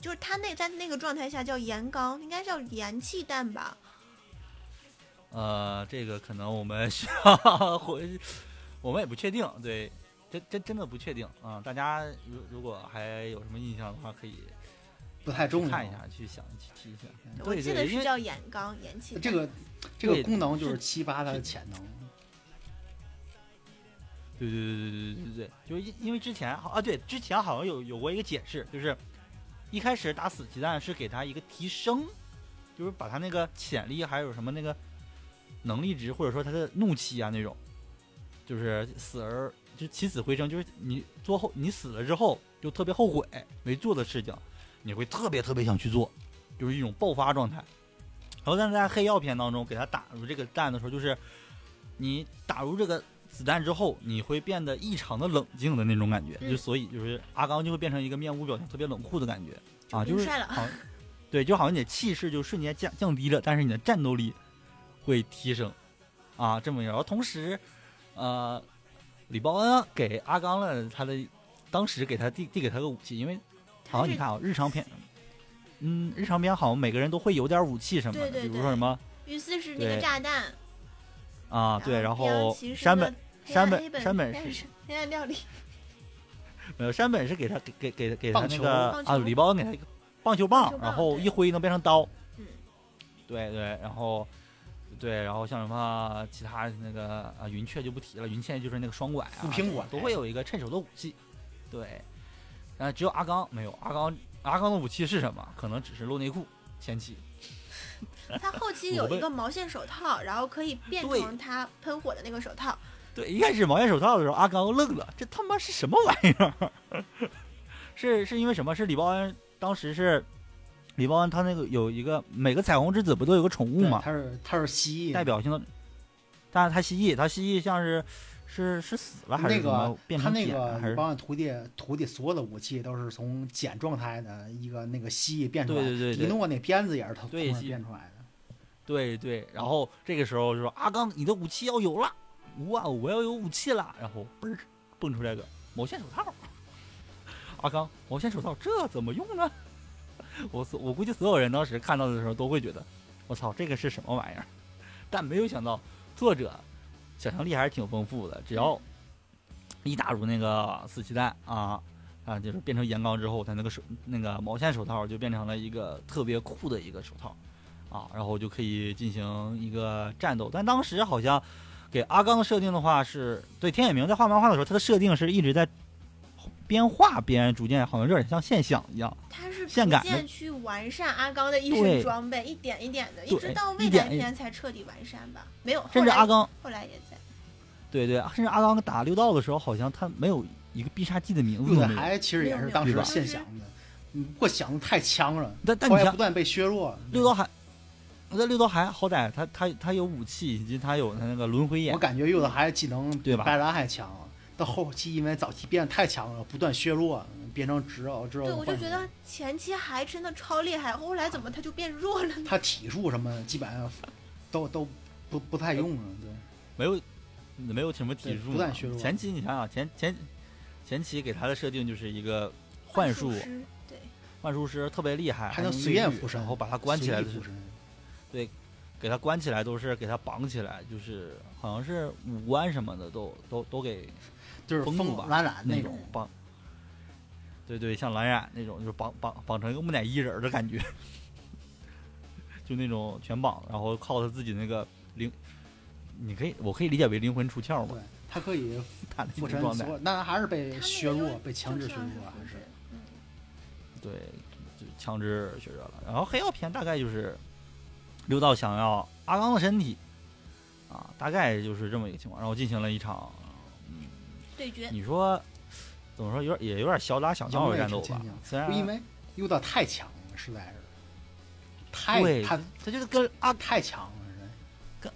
就是他那在那个状态下叫炎刚，应该叫盐气弹吧？呃，这个可能我们 [LAUGHS] 需要回，我们也不确定，对，真真真的不确定啊、大家如如果还有什么印象的话，可以不太重要。看一下，去想去提一下。我记得是叫眼刚眼气。这个这个功能就是是激发他的潜能。对对对对对对对，就因因为之前啊，对，之前好像有有过一个解释，就是一开始打死鸡蛋是给他一个提升，就是把他那个潜力还有什么那个能力值，或者说他的怒气啊那种，就是死而就起死回生，就是你做后你死了之后就特别后悔没做的事情，你会特别特别想去做，就是一种爆发状态。然后但是在黑曜篇当中给他打入这个弹的时候，就是你打入这个子弹之后，你会变得异常的冷静的那种感觉，嗯。就所以就是阿刚就会变成一个面无表情、特别冷酷的感觉。啊，就是好对，就好像你的气势就瞬间降降低了，但是你的战斗力会提升。啊，这么一个。然后同时，呃，李报恩给阿刚了他的当时给他递递给他个武器，因为好像你看啊，日常片。嗯，日常片好像每个人都会有点武器什么的，对对对比如说什么御四是那个炸弹。啊，对，然后山本山本山本是黑暗料理，[LAUGHS] 没有，山本是给他给给给给他那个啊，李包恩给他一个棒球棒，球棒然后一挥能变成刀。嗯，对对，然后对，然后像什么其他那个啊，云雀就不提了，云雀就是那个双拐啊，苹果都会有一个趁手的武器。对，但只有阿刚没有，阿刚阿刚的武器是什么？可能只是露内裤前期。[LAUGHS] 他后期 [LAUGHS] 有一个毛线手套，然后可以变成他喷火的那个手套。对，一开始毛线手套的时候，阿刚愣了，这他妈是什么玩意儿？[LAUGHS] 是是因为什么？是李报恩当时是李报恩他那个有一个每个彩虹之子不都有个宠物对，嘛？他是他是蜥蜴代表性的，但是他蜥蜴，他蜥蜴像是是是死了还是那个变成他那个茧了还是帮俺徒弟徒弟所有的武器都是从茧状态的一个那个蜥蜴变出来的。对对对对迪诺那鞭子也是他变出来的。对对，然后这个时候就说阿刚，你的武器要有了，哇，我要有武器了，然后嘣儿蹦出来个毛线手套。阿刚，毛线手套这怎么用呢？我所我估计所有人当时看到的时候都会觉得，我操，这个是什么玩意儿？[LAUGHS] 但没有想到作者想象力还是挺丰富的，只要一打入那个死鸡蛋啊啊，就是变成岩缸之后，他那个手那个毛线手套就变成了一个特别酷的一个手套。啊，然后就可以进行一个战斗。但当时好像给阿刚的设定的话是，对天野明在画漫画的时候，他的设定是一直在边画边逐渐，好像有点像现象一样。他是逐线感的渐去完善阿刚的一身装备，一点一点的，一直到未来篇才彻底完善吧。没有，甚至阿刚，后来也在。对对，甚至阿刚打六道的时候，好像他没有一个必杀技的名字六都没有。代海其实也是当时现想的，嗯不过想的太强了，但但你想后来不，断被削弱。六道海，在六道还好歹他他他有武器，以及他有他那个轮回眼我。感觉柚子还技能比对吧白兰还强，到后期因为早期变得太强了，不断削弱，变成直奥之后。对，我就觉得前期还真的超厉害，后来怎么他就变弱了呢？[LAUGHS] 他体术什么基本上都都不不太用了，对。没有没有什么体术不断削弱前期你想想前前前期给他的设定就是一个幻术术师，对，幻术师特别厉害，还能随便附身，然后把他关起来的是随意附身给他关起来都是给他绑起来，就是好像是五官什么的都都都给就是封住吧蓝染那种。绑。对对，像蓝染那种，就是绑绑绑成一个木乃伊人儿的感觉，[LAUGHS] 就那种全绑，然后靠他自己那个灵，你可以我可以理解为灵魂出窍嘛对，，他可以 [LAUGHS] 他那附身种状态所，有，但还是被削弱，被强制削弱，还是对，就强制削弱了。然后黑曜篇大概就是六道想要阿刚的身体啊，大概就是这么一个情况，然后进行了一场，嗯，对决，你说怎么说，有点也有点小打小闹的战斗吧虽然因为优到太强了，实在是太对他他就是跟阿太强了，跟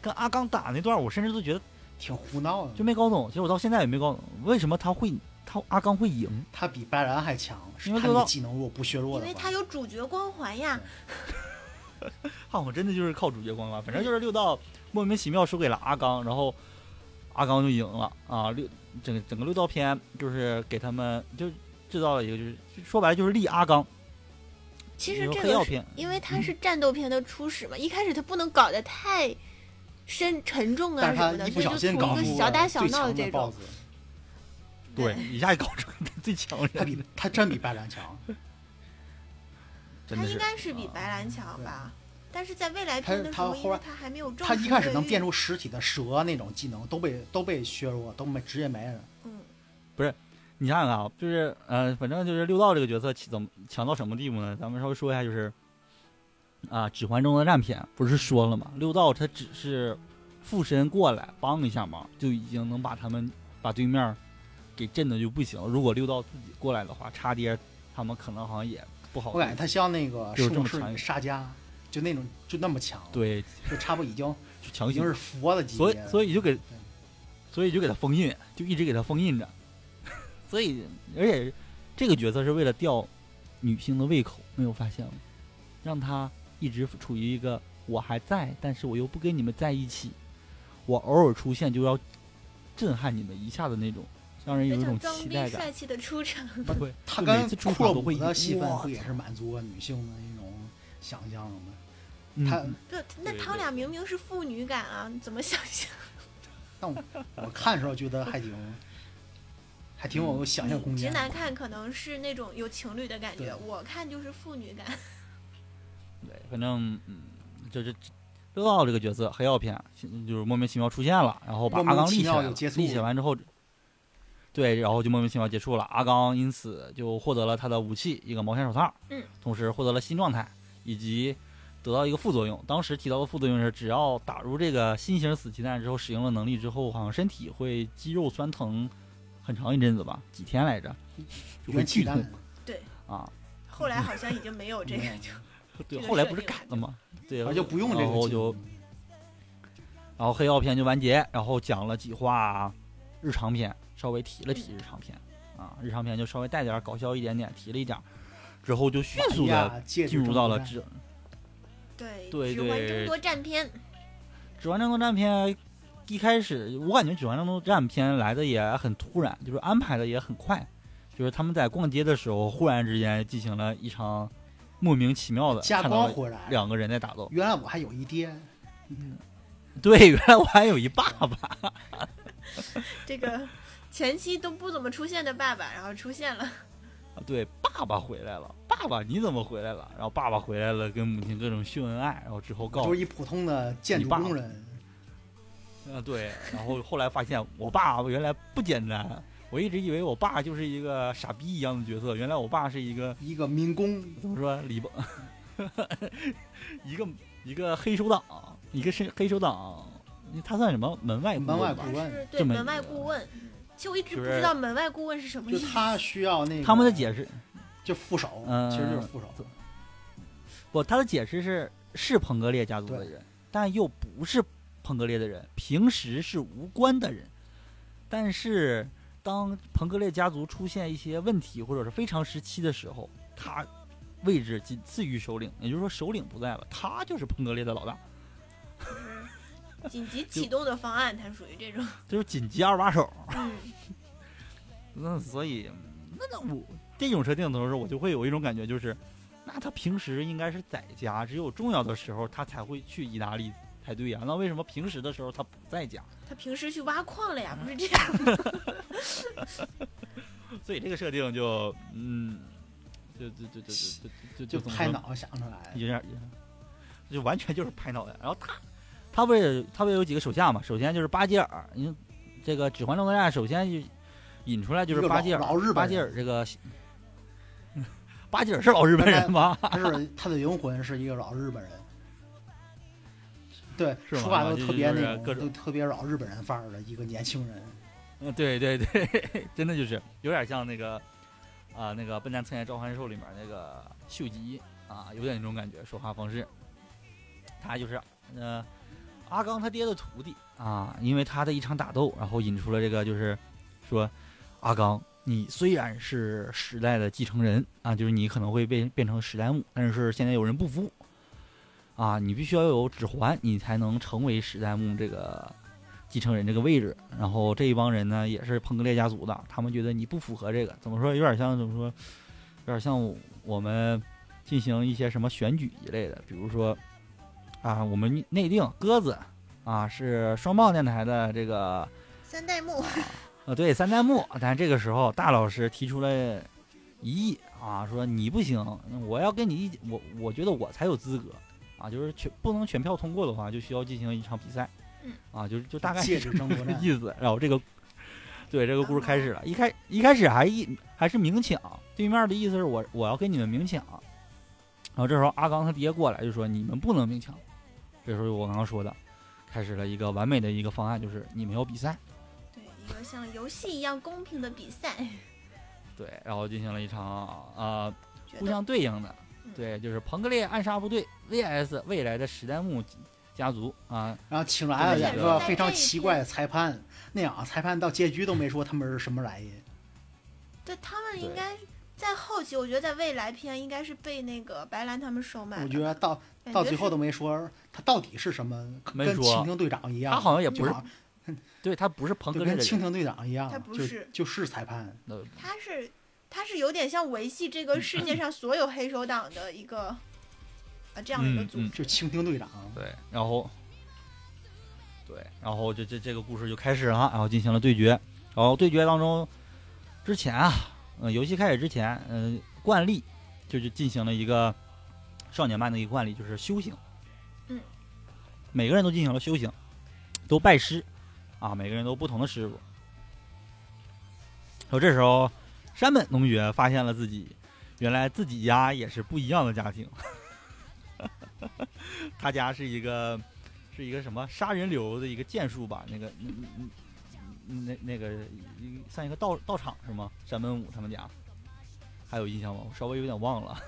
跟阿刚打那段，我甚至都觉得挺胡闹的。就没搞懂，其实我到现在也没搞懂为什么他会他阿刚会赢。他比白兰还强，是他因为六道那个技能弱不削弱的，因为他有主角光环呀。[LAUGHS] 汉我真的就是靠主角光环，反正就是六道莫名其妙输给了阿刚，然后阿刚就赢了啊！六整个整个六道篇就是给他们就制造了一个就是说白了就是立阿刚，其实这个因为他是战斗片的初始嘛，一开始他不能搞得太深沉重啊什么的，一不小所以就从一个心搞出小打小闹这种。对，一下就搞出来最强 [LAUGHS] 人，他比他真比白兰强，他应该是比啊白兰强吧？但是在未来他篇的时候，因为他后来他还没有正他一开始能变出实体的蛇那种技能，都被都被削弱，都没直接没了。嗯，你想想看啊，就是呃，反正就是六道这个角色起怎么强到什么地步呢？咱们稍微说一下，就是啊，《指环中的战篇》不是说了吗？六道他只是附身过来帮一下忙，就已经能把他们把对面给震的就不行。如果六道自己过来的话，差爹他们可能好像也不好我感觉他像那个是这术士么强沙加，就那种就那么强，，对就差不多已经就强行已经是佛的级所以别。所以就给，所以就给他封印，就一直给他封印着。[LAUGHS] 所以，而且这个角色是为了吊女性的胃口，没有发现吗？让他一直处于一个我还在，但是我又不跟你们在一起，我偶尔出现就要震撼你们一下的那种，让人有一种期待感。帅气的出场。对，他跟就每次出库洛场都会姆的戏份哇不也是满足女性的一种想象吗？嗯他不，那对对他俩明明是父女感啊，怎么想象？[LAUGHS] 但我我看的时候觉得还挺还挺有想象空间直。男看可能是那种有情侣的感觉，我看就是父女感。[LAUGHS] 对，反正嗯，就是乐道这个角色黑曜片就是莫名其妙出现了，然后把阿刚立起来了，立起来完之后，对，然后就莫名其妙结束了。阿刚因此就获得了他的武器一个毛线手套，嗯，同时获得了新状态以及得到一个副作用。当时提到的副作用是，只要打入这个新型死鸡蛋之后，使用了能力之后，好像身体会肌肉酸疼很长一阵子吧，几天来着，就会剧痛对，啊。后来好像已经没有这个，就 [LAUGHS] 对，后来不是改了吗？对，他就不用这个技然后就。然后黑曜篇就完结，然后讲了几话日常篇，稍微提了提日常篇，啊，日常篇就稍微带点搞笑一点点，提了一点，之后就迅速的进入到了指对对指环对争夺战篇，指环争夺战篇。一开始我感觉指环争夺战篇来的也很突然，就是安排的也很快，就是他们在逛街的时候，忽然之间进行了一场莫名其妙的加光回来，两个人在打斗。原来我还有一爹，对，原来我还有一爸爸。[LAUGHS] 这个前期都不怎么出现的爸爸，然后出现了。啊，对，爸爸回来了，爸爸你怎么回来了？然后爸爸回来了，跟母亲各种秀恩爱，然后之后告就是一普通的建筑你爸工人，啊，对，然后后来发现我爸原来不简单，我一直以为我爸就是一个傻逼一样的角色，原来我爸是一个一个民工，怎么说李邦，[LAUGHS] 一个一个黑手党，一个是黑手党，他算什么门外门外吧顾问对门外顾问。其实我一直不知道门外顾问是什么意思。就他需要那个他们的解释就副手，嗯其实就是副手，不，他的解释是是彭格列家族的人，但又不是彭格列的人，平时是无关的人。但是当彭格列家族出现一些问题或者是非常时期的时候，他位置仅次于首领，也就是说首领不在了，他就是彭格列的老大，就是 [LAUGHS] 紧急启动的方案它属于这种 [LAUGHS] 就是紧急二把手嗯。[LAUGHS] 那所以那那我这种设定的时候我就会有一种感觉就是那他平时应该是在家只有重要的时候他才会去意大利才对呀那为什么平时的时候他不在家？他平时去挖矿了呀不是这样所以这个设定就嗯就就就就就就就拍脑想出来有点就完全就是拍脑袋然后他他不是他不是有几个手下嘛？首先就是巴基尔，因为这个《指环争夺战》首先就引出来就是巴基尔，老老日巴基尔这个，巴基尔是老日本人吗？他是他的灵魂是一个老日本人，对，说话都特别那种，各种都特别老日本人范儿的一个年轻人。嗯，对对对，[LAUGHS] 真的就是有点像那个啊、那个《笨蛋测验召唤兽》里面那个秀吉啊，有点那种感觉，说话方式。他就是呃阿刚他爹的徒弟啊，因为他的一场打斗，然后引出了这个就是说阿刚，你虽然是时代的继承人啊，就是你可能会变变成史莱姆，但是现在有人不服啊，你必须要有指环，你才能成为史莱姆这个继承人这个位置。然后这一帮人呢，也是彭格列家族的，他们觉得你不符合这个，怎么说？有点像怎么说？有点像我们进行一些什么选举一类的，比如说啊，我们内定鸽子啊是双报电台的这个三代目，呃对三代目，但这个时候大老师提出了异议啊，说你不行，我要跟你一我我觉得我才有资格啊，就是全不能全票通过的话，就需要进行一场比赛嗯，啊，就就大概戒是指争夺战，意思。然后这个，对这个故事开始了。一开一开始还一还是明抢，对面的意思是我我要跟你们明抢。然后这时候阿刚他爹过来就说你们不能明抢。这时候我刚刚说的，开始了一个完美的一个方案，就是你没有比赛。对，一个像游戏一样公平的比赛，[LAUGHS] 对，然后进行了一场啊、互相对应的嗯，对，就是彭格列暗杀部队 VS 未来的史代姆家族啊，然后请来了两个非常奇怪的裁判，那两个裁判到结局都没说他们是什么来因。[LAUGHS] 对他们应该在后期，我觉得在未来篇应该是被那个白兰他们收买。我觉得到到最后都没说他到底是什么，跟没说蜻蜓队长一样。他好像也不是对他不是彭就格列的人，跟蜻蜓队长一样，他不是就是裁判。呃他是他是有点像维系这个世界上 [LAUGHS] 所有黑手党的一个啊这样的一个嗯嗯组织。就蜻蜓队长，对，然后，对，然后这这这个故事就开始了，然后进行了对决，然后对决当中，之前啊，呃，游戏开始之前，嗯、惯例就是进行了一个少年漫的一个惯例，就是修行，嗯，每个人都进行了修行，都拜师，啊，每个人都不同的师傅，然后这时候，山本同学发现了自己，原来自己家也是不一样的家庭。[LAUGHS] 他家是一个是一个什么杀人流的一个剑术吧？那个嗯嗯嗯那那个一像一个道道场是吗？山本武他们家还有印象吗？我稍微有点忘了。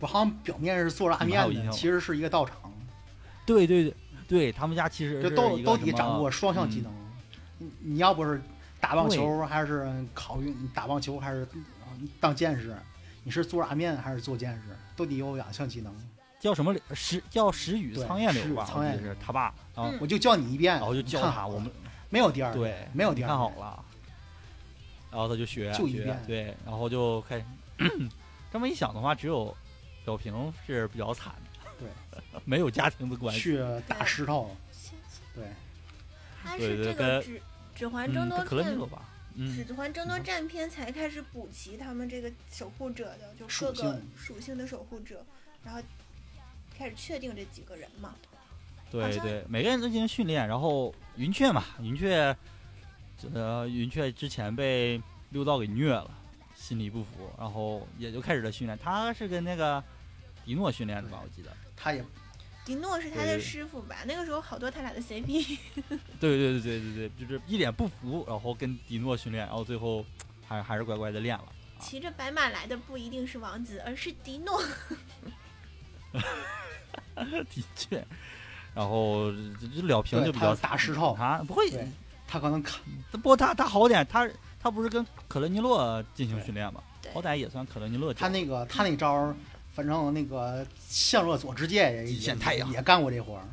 我好像表面是做拉面的，其实是一个道场，对对对对，他们家其实就都都得掌握双向技嗯能。你你要不是打棒球，还是考运打棒球，还是呃当剑士，你是做拉面还是做剑士，都得有两项技能。叫什么流石叫石宇对苍焰流吧？苍焰流我记得是他爸，然后嗯我就叫你一遍，然后就叫他，你看好了我们没有第二遍，对没有第二看好了，然后他就学学就一遍对，然后就开始 [CLEARS THROAT] 这么一想的话，只有小平是比较惨的，对，没有家庭的关系，去打石头，对，他是这个指指环嗯，争夺跟可乐片尼诺吧，嗯，指环争夺战篇才开始补齐他们这个守护者的，就各个属性的守护者，然后开始确定这几个人嘛。对对，每个人都进行训练，然后云雀嘛，云雀，呃，云雀之前被六道给虐了，心里不服，然后也就开始了训练。他是跟那个迪诺训练的吧？我记得。他也迪诺是他的师傅吧？那个时候好多他俩的 CP。[LAUGHS] 对对对对对对，就是一脸不服，然后跟迪诺训练，然后最后还还是乖乖的练了。骑着白马来的不一定是王子，而是迪诺。[LAUGHS] 的确，然后这这了平就比较大石头啊不会，他可能看不过他他好点，他他不是跟可乐尼洛进行训练吗？好歹也算可乐尼洛他那个他那招儿，反正那个向若佐之介也极限太阳也也干过这活儿，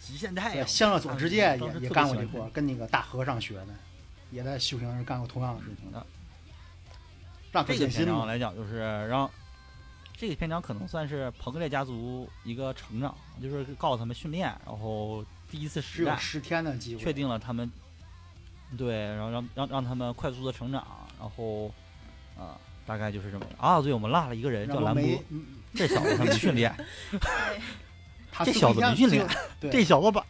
极限太对，阳，向若佐之介也也干过这活儿，跟那个大和尚学的，也在修行上干过同样的事情。的让这个变心嘛。篇章来讲，就是让这个篇章可能算是彭格列家族一个成长，就是告诉他们训练，然后第一次只实战，十天的机会，确定了他们对，然后让让让他们快速的成长，然后啊、大概就是这么啊。对，我们落了一个人叫兰波，后没嗯这小子他没训练，[LAUGHS] 这小子没训练这小子把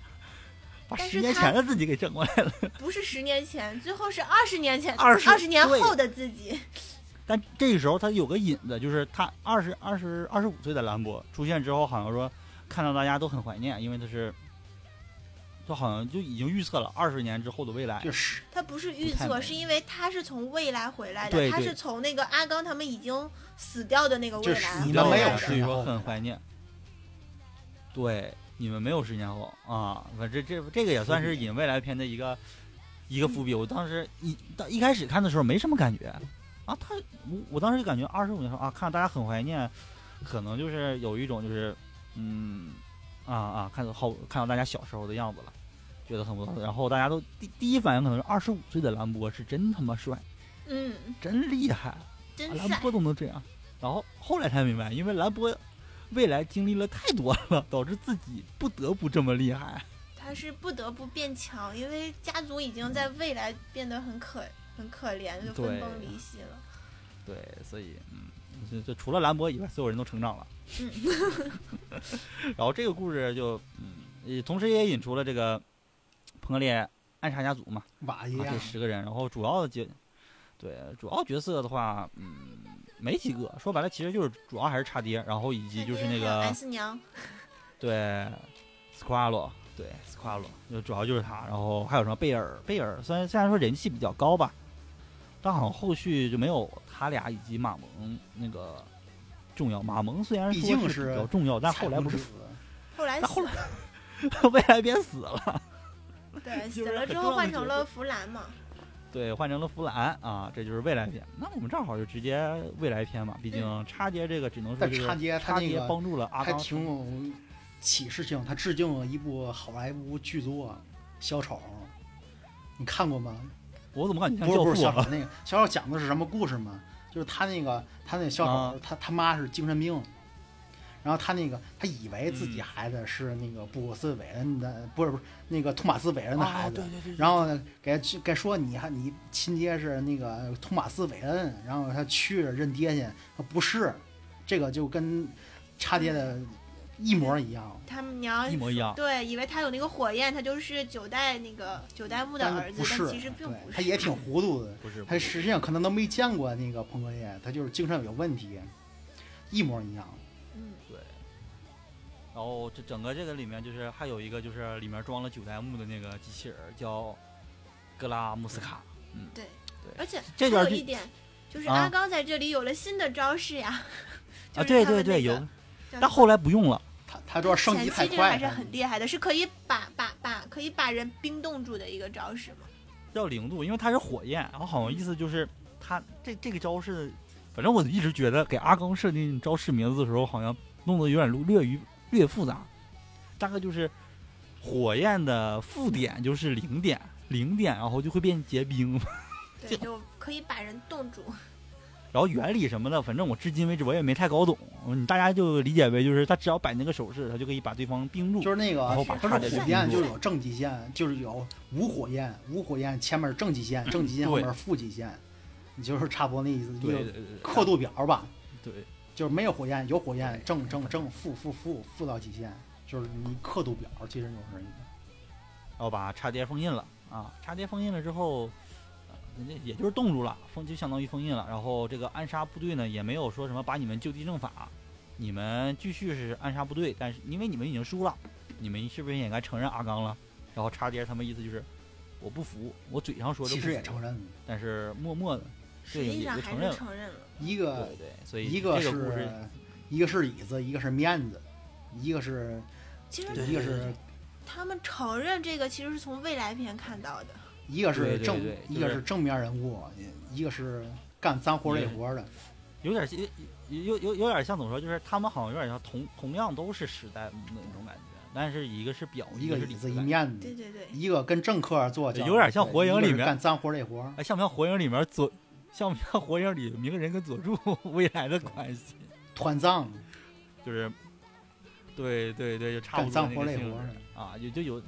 把十年前的自己给整过来了。不是十年前，最后是二十年前，20二十年后的自己。[LAUGHS] 但这个时候他有个引子，就是他二十二十二十五岁的兰博出现之后，好像说看到大家都很怀念，因为他是，就好像就已经预测了二十年之后的未来。就是他不是预测，是因为他是从未来回来的，他是从那个阿刚他们已经死掉的那个未来你们没有十年后很怀念。对，你们没有十年后啊，反正这这个也算是引未来篇的一个一个伏笔。我当时一当一开始看的时候没什么感觉啊，他我我当时就感觉二十五年后啊，看大家很怀念，可能就是有一种就是嗯啊啊，看到好看到大家小时候的样子了，觉得很不错。然后大家都第第一反应可能是二十五岁的兰博是真他妈帅，嗯，真厉害。真兰博都能这样。然后后来才明白，因为兰博未来经历了太多了，导致自己不得不这么厉害。他是不得不变强，因为家族已经在未来变得很可很可怜，就分崩离析了。对，所以嗯，就就除了兰博以外，所有人都成长了。嗯。[LAUGHS] 然后这个故事就嗯，也同时也引出了这个彭格列暗杀家族嘛，啊，瓦一样这，十个人，然后主要的角，对主要角色的话，嗯，没几个，说白了其实就是主要还是差爹，然后以及就是那个安思娘，对，斯库阿洛，对，斯库阿洛，就主要就是他，然后还有什么贝尔，贝尔虽然虽然说人气比较高吧，但好像后续就没有他俩以及马蒙那个重要。马蒙虽然毕竟说是比较重要，但后来不是死，[LAUGHS] 后来但后来了，[LAUGHS] 未来边死了，[LAUGHS] 对，死了之后换成了弗兰嘛。对，换成了弗兰啊，这就是未来篇。那我们正好就直接未来篇嘛，毕竟插接这个只能说这个但插接他插那个接帮助了阿还刚挺有启示性。他致敬了一部好莱坞巨作《小丑》，你看过吗？我怎么感觉像不是不是教父啊？小丑那个小丑讲的是什么故事吗？就是他那个他那个小丑，啊。他他妈是精神病，然后他那个他以为自己嗯。孩子是那个布鲁斯韦恩的，不是不是那个托马斯韦恩的孩啊，子，对对对，然后呢，给给说你还你亲爹是那个托马斯韦恩，然后他去认爹去，他不是，这个就跟插爹的一模一样，他们娘一模一样。对，以为他有那个火焰，他就是九代那个九代目的儿子，但不是，但其实并不是。他也挺糊涂的，不是，他实际上可能都没见过那个彭格列，他就是精神有问题，一模一样。嗯，对。然后这整个这个里面就是还有一个就是里面装了九代目的那个机器人叫格拉姆斯卡，嗯对对而且这段剧还有一点，就是啊阿刚在这里有了新的招式呀。啊，对 [LAUGHS] 对对，有，但后来不用了。他他主要升级前太快，期这个还是很厉害的，是可以把把把可以把人冰冻住的一个招式吗。叫零度，因为它是火焰，然后好像意思就是他这这个招式，反正我一直觉得给阿刚设定招式名字的时候，好像弄得有点略于略复杂，大概就是火焰的负点就是零点，零点然后就会变结冰，[LAUGHS] 对，就可以把人冻住。然后原理什么的，反正我至今为止我也没太搞懂，你大家就理解为就是他只要摆那个手势，他就可以把对方冰住，就是那个然后把它差点就是火焰，就是有正极限，就是有无火焰，无火焰前面正极限，正极限后面负极限，你就是差不多那意思，对就对对对，刻度表吧，对就是没有火焰，有火焰正正正负负负负到极限，就是你刻度表其实就是一个。然后把插碟封印了啊，插碟封印了之后，呃那、也就是冻住了，封就相当于封印了。然后这个暗杀部队呢，也没有说什么把你们就地正法，你们继续是暗杀部队，但是因为你们已经输了，你们是不是也该承认阿刚了？然后叉爹他们意思就是我不服，我嘴上说着其实也承认了，但是默默的，实对也际上还就承认了是承认了。一个对对，所以一个是一个是椅子，一个是面子，一个是其实一个是他们承认这个，其实是从未来篇看到的。一个对对是正对一就是个是正面人物，一个是干脏活累活的。有点有有有有点像怎么说，就是他们好像有点像同同样都是时代那种感觉，但是一个是表，一个里子感觉面子，对对对，一个跟政客做交，有点像火影里面干脏活累活。哎，像不像火影里面佐像不像火影里鸣人跟佐助 [LAUGHS] 未来的关系？[LAUGHS] 团藏就是，对对对，就差不多干脏那个性活累活质啊，有就有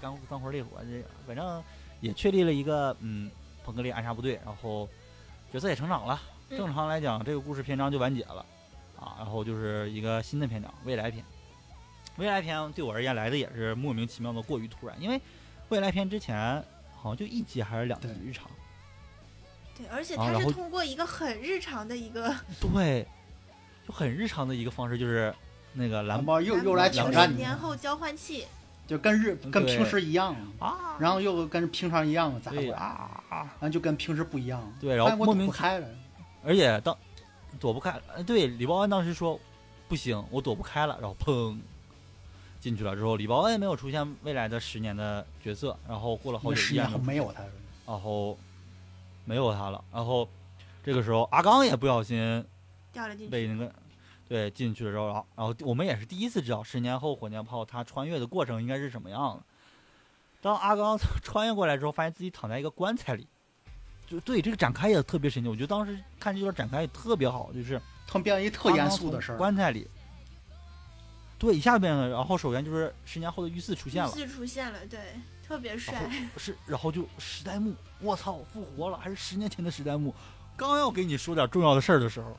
干脏活累活，这个反正也确立了一个嗯，彭格列暗杀部队，然后角色也成长了。嗯。正常来讲，这个故事篇章就完结了。啊，然后就是一个新的篇章，未来篇。未来篇对我而言来的也是莫名其妙的过于突然，因为未来篇之前好像就一集还是两集对日常，对，而且啊然后他是通过一个很日常的一个对，就很日常的一个方式，就是那个蓝蓝豹又又来挑战你，年后交换器，就跟日跟平时一样，啊，然后又跟平常一样砸过对来，啊啊，然后就跟平时不一样。对，然后莫名开了，而且当躲不开，呃对李报恩当时说不行，我躲不开了，然后砰进去了之后，李报恩没有出现未来的十年的角色，然后过了好几十年后没有他，然后没有他了，然后这个时候阿刚也不小心掉了进去。被那个对进去了之后，然后然后我们也是第一次知道十年后火箭炮它穿越的过程应该是什么样的。当阿刚 [LAUGHS] 穿越过来之后，发现自己躺在一个棺材里，就对这个展开也特别神奇。我觉得当时看这段展开也特别好，就是他们变了一特严肃的事儿。棺材里，对，一下变了。然后首先就是十年后的御四出现了，四出现了，对，特别帅。[LAUGHS] 是，然后就时代木，我操，复活了，还是十年前的时代木。刚要给你说点重要的事儿的时候，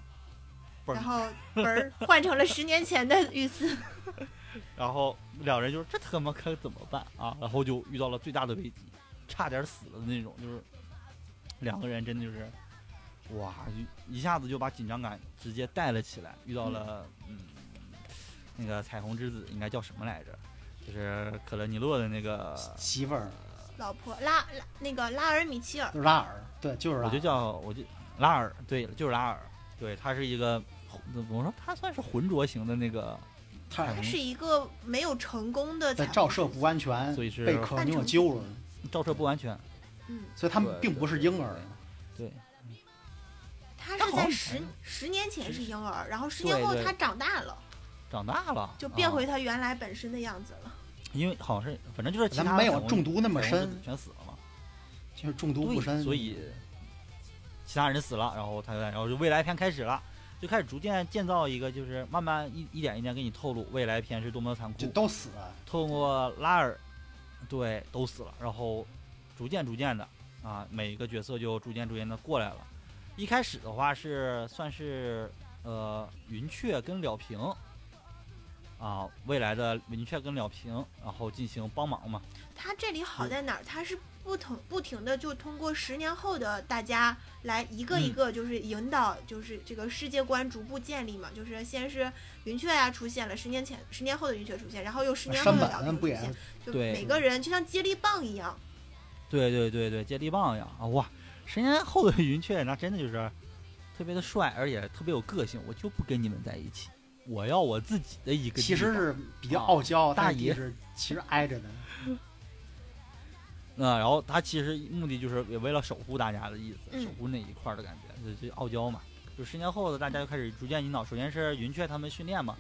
[LAUGHS] 然后 [LAUGHS] 本儿换成了十年前的御四，[LAUGHS] 然后两人就是这他妈可怎么办啊？然后就遇到了最大的危机，差点死了的那种，就是两个人真的就是，哇，就一下子就把紧张感直接带了起来。遇到了嗯，那个彩虹之子应该叫什么来着？就是可乐尼洛的那个，媳妇儿老婆拉拉那个拉尔米切尔，拉尔，对，就是拉尔我就叫我就拉尔，对，就是拉尔，对他是一个，怎么说？他算是浑浊型的那个，他他是一个没有成功的在照射不安全，所以是被可尔尼诺救了，照射不完全，嗯，所以他们并不是婴儿。对。他他好像是在十十年前是婴儿，然后十年后他长大了，长大了就变啊回他原来本身的样子了。因为好像是，反正就是其咱没有中毒那么深子全死了嘛，就是中毒不对，深，所以其他人死了，然后他就然后就未来篇开始了，就开始逐渐建造一个，就是慢慢一一点一点给你透露未来篇是多么的残酷就，都死了。透过拉尔，对，都死了，然后逐渐逐渐的啊，每一个角色就逐渐逐渐的过来了。一开始的话是算是呃云雀跟了平啊，未来的云雀跟了平，然后进行帮忙嘛。他这里好在哪儿？他是不同不停的就通过十年后的大家来一个一嗯个就是引导，就是这个世界观逐步建立嘛。就是先是云雀呀、出现了，十年前十年后的云雀出现，然后又十年后的了平出现，就每个人就像接力棒一样。对对对对，接力棒一样啊！哇，十年后的云雀那真的就是特别的帅，而且特别有个性。我就不跟你们在一起，我要我自己的一个。其实是比较傲娇，大爷但是其实挨着的。啊、然后他其实目的就是也为了守护大家的意思，嗯守护那一块儿的感觉，就就傲娇嘛。就十年后的大家就开始逐渐引导，首先是云雀他们训练嘛，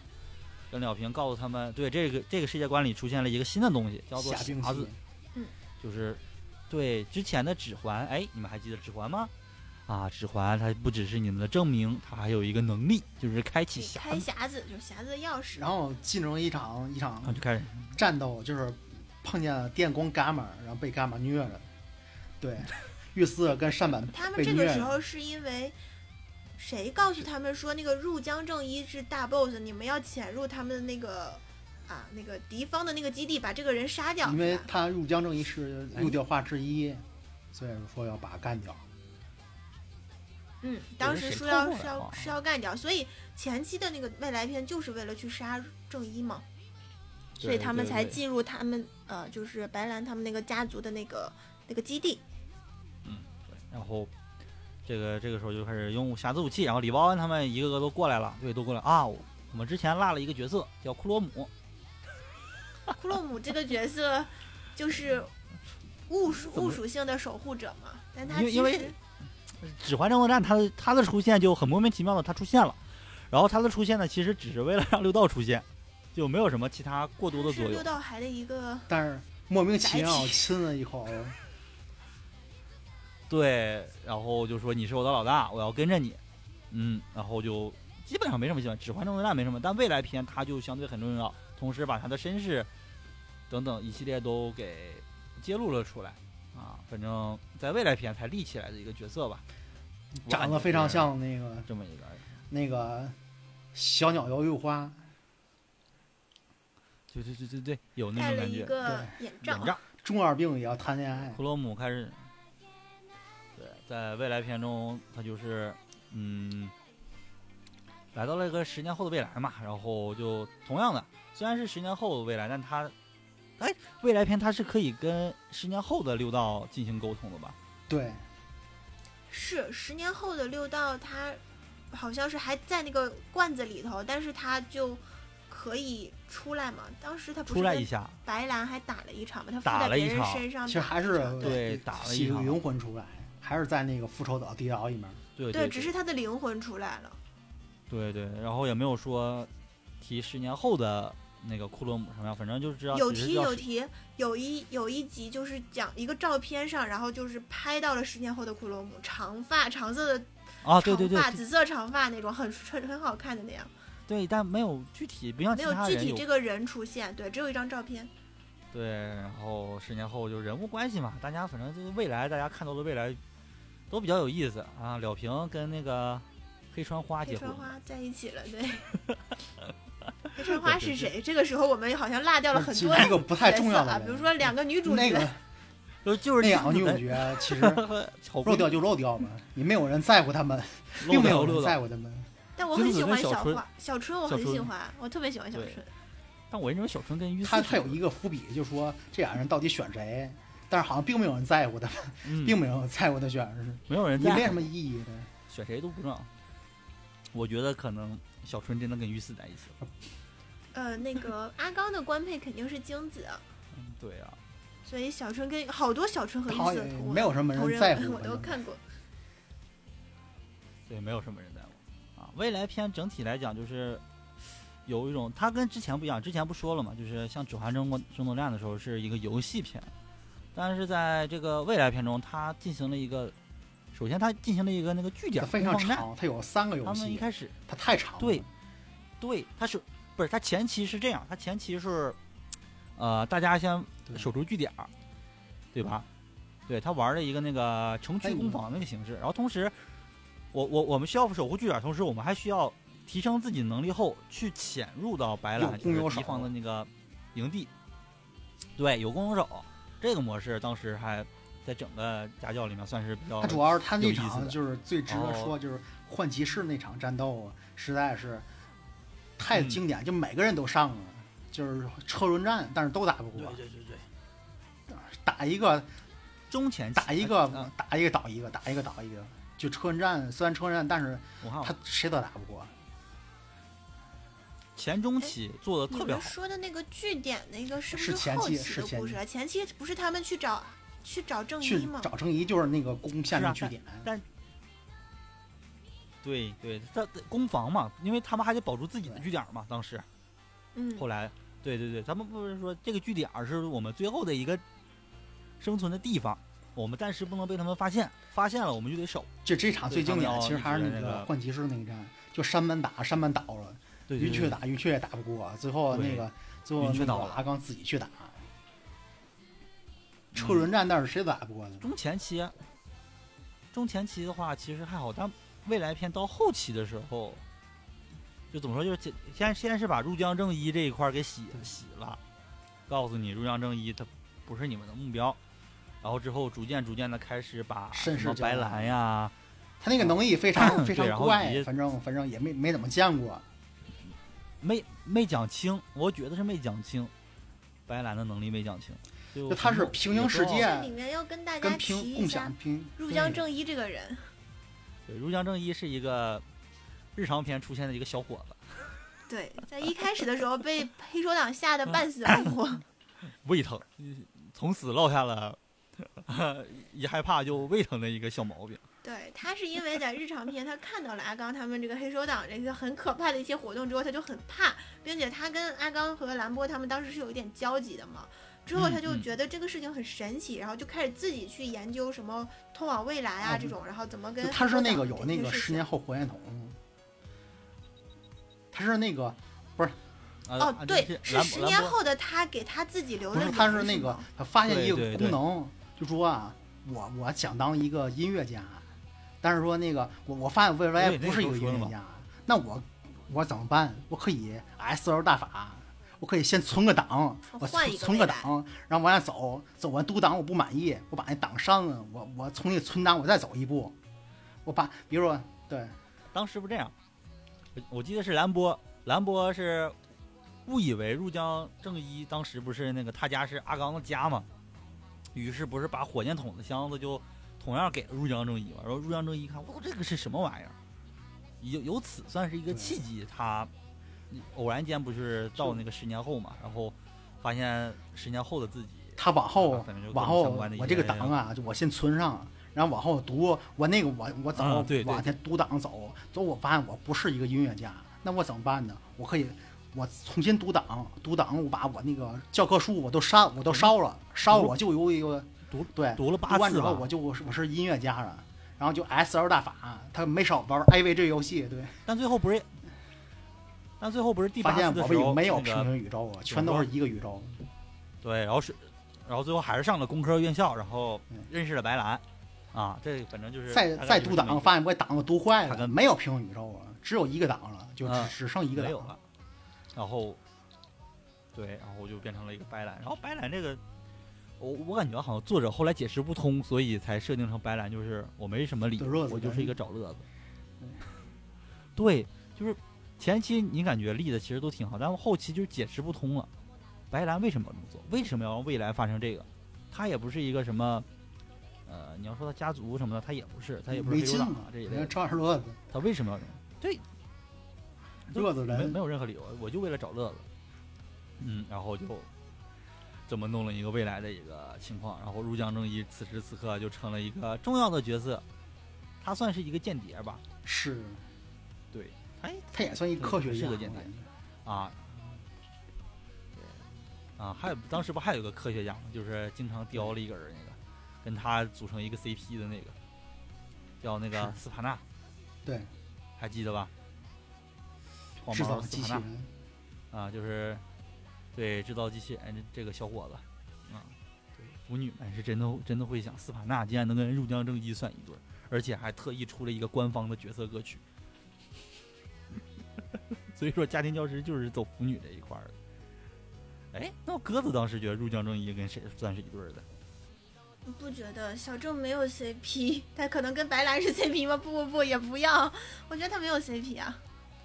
跟了平告诉他们，对这个这个世界观里出现了一个新的东西，叫做下兵匣子嗯，，就是对之前的指环，哎，你们还记得指环吗？啊，指环它不只是你们的证明，它还有一个能力，就是开启匣开，匣子就是匣子的钥匙。然后进入一场一场然后就开始战斗，就是碰见了电工伽马，然后被伽马虐了。对，御四跟善板他们被虐了。这个时候是因为谁告诉他们说那个入江正一是大 boss，你们要潜入他们的那个啊那个敌方的那个基地，把这个人杀掉，因为？他入江正一是入调化之一，所以说要把他干掉。嗯，当时说要是要是要干掉，所以前期的那个未来篇就是为了去杀正一嘛，所以他们才进入他们呃就是白兰他们那个家族的那个那个基地。嗯，对然后这个这个时候就开始用匣子武器，然后李包恩他们一个个都过来了，对，都过来啊！我我们之前落了一个角色叫库洛姆，库洛姆这个角色就是 [LAUGHS] 物属物属性的守护者嘛，但他其因为因为实指环争夺战，他的他的出现就很莫名其妙的他出现了，然后他的出现呢，其实只是为了让六道出现，就没有什么其他过多的作用。六用。道还的一个但是莫名其妙亲了一口，对，然后就说你是我的老大，我要跟着你，嗯，然后就基本上没什么戏份，指环争夺战没什么，但未来篇它就相对很重要，同时把他的身世等等一系列都给揭露了出来。啊，反正在未来篇才立起来的一个角色吧，长得非常像那个这么一个，那个小鸟摇又花，对对对对对，有那种感觉，一个眼眼罩，罩。中二病也要谈恋爱。库洛姆开始，对，在未来篇中，他就是，嗯，来到了一个十年后的未来嘛，然后就同样的，虽然是十年后的未来，但他，哎，未来篇他是可以跟十年后的六道进行沟通的吧？对，是十年后的六道，他好像是还在那个罐子里头，但是他就可以出来嘛。当时他不是跟出来一下，白兰还打了一场嘛，他附打在别人了一场身上打了一场，其实还是对打了一吸场灵魂出来，还是在那个复仇岛地牢里面。对对，对，只是他的灵魂出来了。对对，然后也没有说提十年后的那个库洛姆什么样，反正就是知道有提有提，有一有一集就是讲一个照片上，然后就是拍到了十年后的库洛姆，长发长色的啊，对对对长发，紫色长发那种，很很很好看的那样，对，但没有具体，不像没有具体这个人出现，对，只有一张照片。对，然后十年后就人物关系嘛，大家反正就是未来，大家看到的未来都比较有意思啊。了平跟那个黑川花黑结婚川，花在一起了，对。[LAUGHS] 黑川花是谁？这个时候我们好像落掉了很多其实一个不太重要的比如说两个女主角，那个 [LAUGHS] 就就是那两个女主角，[LAUGHS] 其实漏掉就漏掉嘛，也没有人在乎他们，[LAUGHS] 并没有人在乎他们。但我很喜欢精子跟小春小花，小春我很喜欢，我特别喜欢小春。但我认为小春跟于他他有一个伏笔，就说这俩人到底选谁，但是好像并没有人在乎他们，嗯，并没有在乎他选，没有人在乎也没什么意义的。选谁都不重要。我觉得可能小春真的跟于四在一起了。呃，那个 [LAUGHS] 阿刚的官配肯定是精子，嗯，对啊，所以小春跟好多小春和好像玉四没有什么人在乎我都看过。对，没有什么人在乎啊。未来篇整体来讲就是有一种，它跟之前不一样。之前不说了嘛，就是像《指环争夺争夺战》的时候是一个游戏片，但是在这个未来篇中，它进行了一个，首先它进行了一个那个据点它非常。长，它有三个游他们一，开始它太长了。对，对，它是不是它前期是这样？它前期是，呃，大家先守住据点儿，对吧？对他玩了一个那个城区攻防那个形式，然后同时，我我我们需要守护据点，同时我们还需要提升自己能力后去潜入到白有蓝，就是敌方的那个营地。对，有攻有守，这个模式当时还在整个家教里面算是比较他主要是他那意思的场就是最值得哦说，就是换骑士那场战斗实在是太嗯经典，就每个人都上了，就是车轮战，但是都打不过，对对对，打一个中前期打一个嗯打一个倒一个，打一个倒一个。就车轮战，虽然车轮战，但是他谁都打不过。前中期做的特别好，们说的那个据点那个是不是前后期的故事啊？前期不是他们去找去找正去一吗？找正义就是那个攻陷是啊的据点，对对，他攻防嘛，因为他们还得保住自己的据点嘛。当时嗯，后来，对对对，咱们不是说这个据点是我们最后的一个生存的地方，我们暂时不能被他们发现，发现了我们就得守。这这场最经典其实还是那个那个幻骑士那一战，就山门打山门倒了，对云雀打云雀也打不过，最后那个最后那个云雀倒了阿刚自己去打，嗯车轮战但是谁打不过的。中前期，中前期的话其实还好，但未来篇到后期的时候，就怎么说，就是先先先是把入江正一这一块儿给洗洗了，告诉你入江正一他不是你们的目标，然后之后逐渐逐渐的开始把绅士教什么白兰呀，他那个能力非常非常怪，反正反正也没没怎么见过。没没讲清，我觉得是没讲清，白兰的能力没讲清，就就他是平行世界这里面要跟大家跟提平共一下享平入江正一这个人，对，入江正一是一个日常片出现的一个小伙子，对，在一开始的时候被 [LAUGHS] 黑手党吓得半死 [LAUGHS] 不活，胃疼，从此落下了一害怕就胃疼的一个小毛病。对他是因为在日常片他看到了阿刚他们这个黑手党这些很可怕的一些活动之后，他就很怕，并且他跟阿刚和兰波他们当时是有一点交集的嘛。之后他就觉得这个事情很神奇，然后就开始自己去研究什么通往未来啊啊这种，然后怎么跟他是那个有那个十年后火箭筒，他是那个不是哦，对，是是十年后的他给他自己留的，不是他是那个他发现一个对对对功能，就说啊，我我想当一个音乐家，但是说那个我我发现未来不是一个音乐家，那我我怎么办？我可以 S L 大法。我可以先存个档，我换一存存个档，然后往下走，走完读档我不满意，我把那档删了，我我从那存档我再走一步，我把比如说对。当时不这样，我我记得是兰波，兰波是误以为入江正一当时不是那个他家是阿刚的家嘛，于是不是把火箭筒的箱子就同样给了入江正一嘛，然后入江正一一看，我这个是什么玩意儿？由由此算是一个契机，他偶然间不是到那个十年后嘛，然后发现十年后的自己，他往后往后我这个些档啊，就我先存上，然后往后读，我那个我我走、啊对对。往前读档走，走我发现我不是一个音乐家，那我怎么办呢？我可以我重新读档，读档我把我那个教科书我都删我都烧了，烧了我就有一个读对读了读完之后八次吧我就我是我是音乐家了，然后就 S L 大法，他没少玩 AVG 游戏，对，但最后不是，但最后不是第八次的时候，没有平行宇宙啊，全都是一个宇宙，对，然后是，然后最后还是上了工科院校，然后嗯。认识了白兰，啊，这反正就是再再读档，发现我档都读坏了，没有平行宇宙了，只有一个档了，就只剩一个档没有了，然后，对，然后就变成了一个白兰，然后白兰这个，我我感觉好像作者后来解释不通，所以才设定成白兰，就是我没什么理我就是一个找乐子。嗯。对，就是前期你感觉立的其实都挺好，但是后期就解释不通了。白兰为什么要这么做？为什么要让未来发生这个？他也不是一个什么，呃，你要说他家族什么的，他也不是，他也不是没黑手党劲啊，这一类的，照样乐子，他为什么要？对，乐子人没没有任何理由，我就为了找乐子。嗯，然后就这么弄了一个未来的一个情况，然后入江正一此时此刻就成了一个重要的角色，他算是一个间谍吧？是，对，哎他也算一科学家，是个间谍啊，啊，还有当时不还有个科学家吗？就是经常叼了一根儿那个，跟他组成一个 CP 的那个，叫那个斯帕纳，对，还记得吧？黄制造毛斯帕纳。机器人，啊，就是对制造机器人这这个小伙子啊，对腐女们是真的真的会想，斯帕纳竟然能跟入江正一算一对儿，而且还特意出了一个官方的角色歌曲。[LAUGHS] 所以说，家庭教师就是走腐女这一块儿的。哎，那我鸽子当时觉得入江正一跟谁算是一对儿的？不觉得小郑没有 CP，[LAUGHS] 他可能跟白兰是 CP 吗？不不不，也不要，我觉得他没有 CP 啊。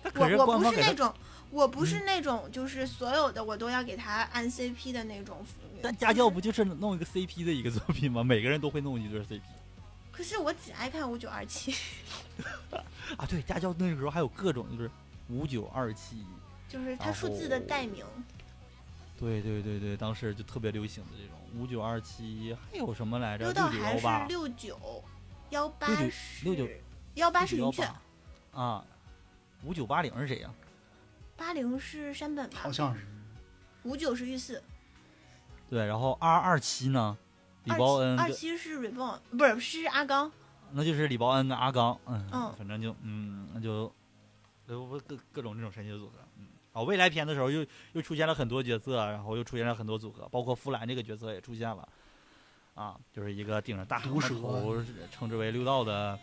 他可是我我不是那种，我不是那种就是所有的我都要给他按 CP 的那种腐女。但家教不就是弄一个 CP 的一个作品吗？每个人都会弄一对儿 CP 可是我只爱看五九二七，[LAUGHS] 啊。对，家教那个时候还有各种就是五九二七。就是他数字的代名。对对对对，当时就特别流行的这种五九二七，还有什么来着？六六道还是九幺八，六九幺八六九是六九幺八是幺云雀，啊，五九八零是谁呀、八零是山本吧好，像是五九是御四，对，然后二二七呢，李包恩跟二七是 reborn，不是是阿刚，那就是李包恩跟阿刚，嗯，嗯反正就嗯，那就都各各种这种神奇的组合，嗯。然后未来篇的时候又又出现了很多角色，然后又出现了很多组合，包括弗兰这个角色也出现了，啊，就是一个顶着大毒蛇头，称之为六道的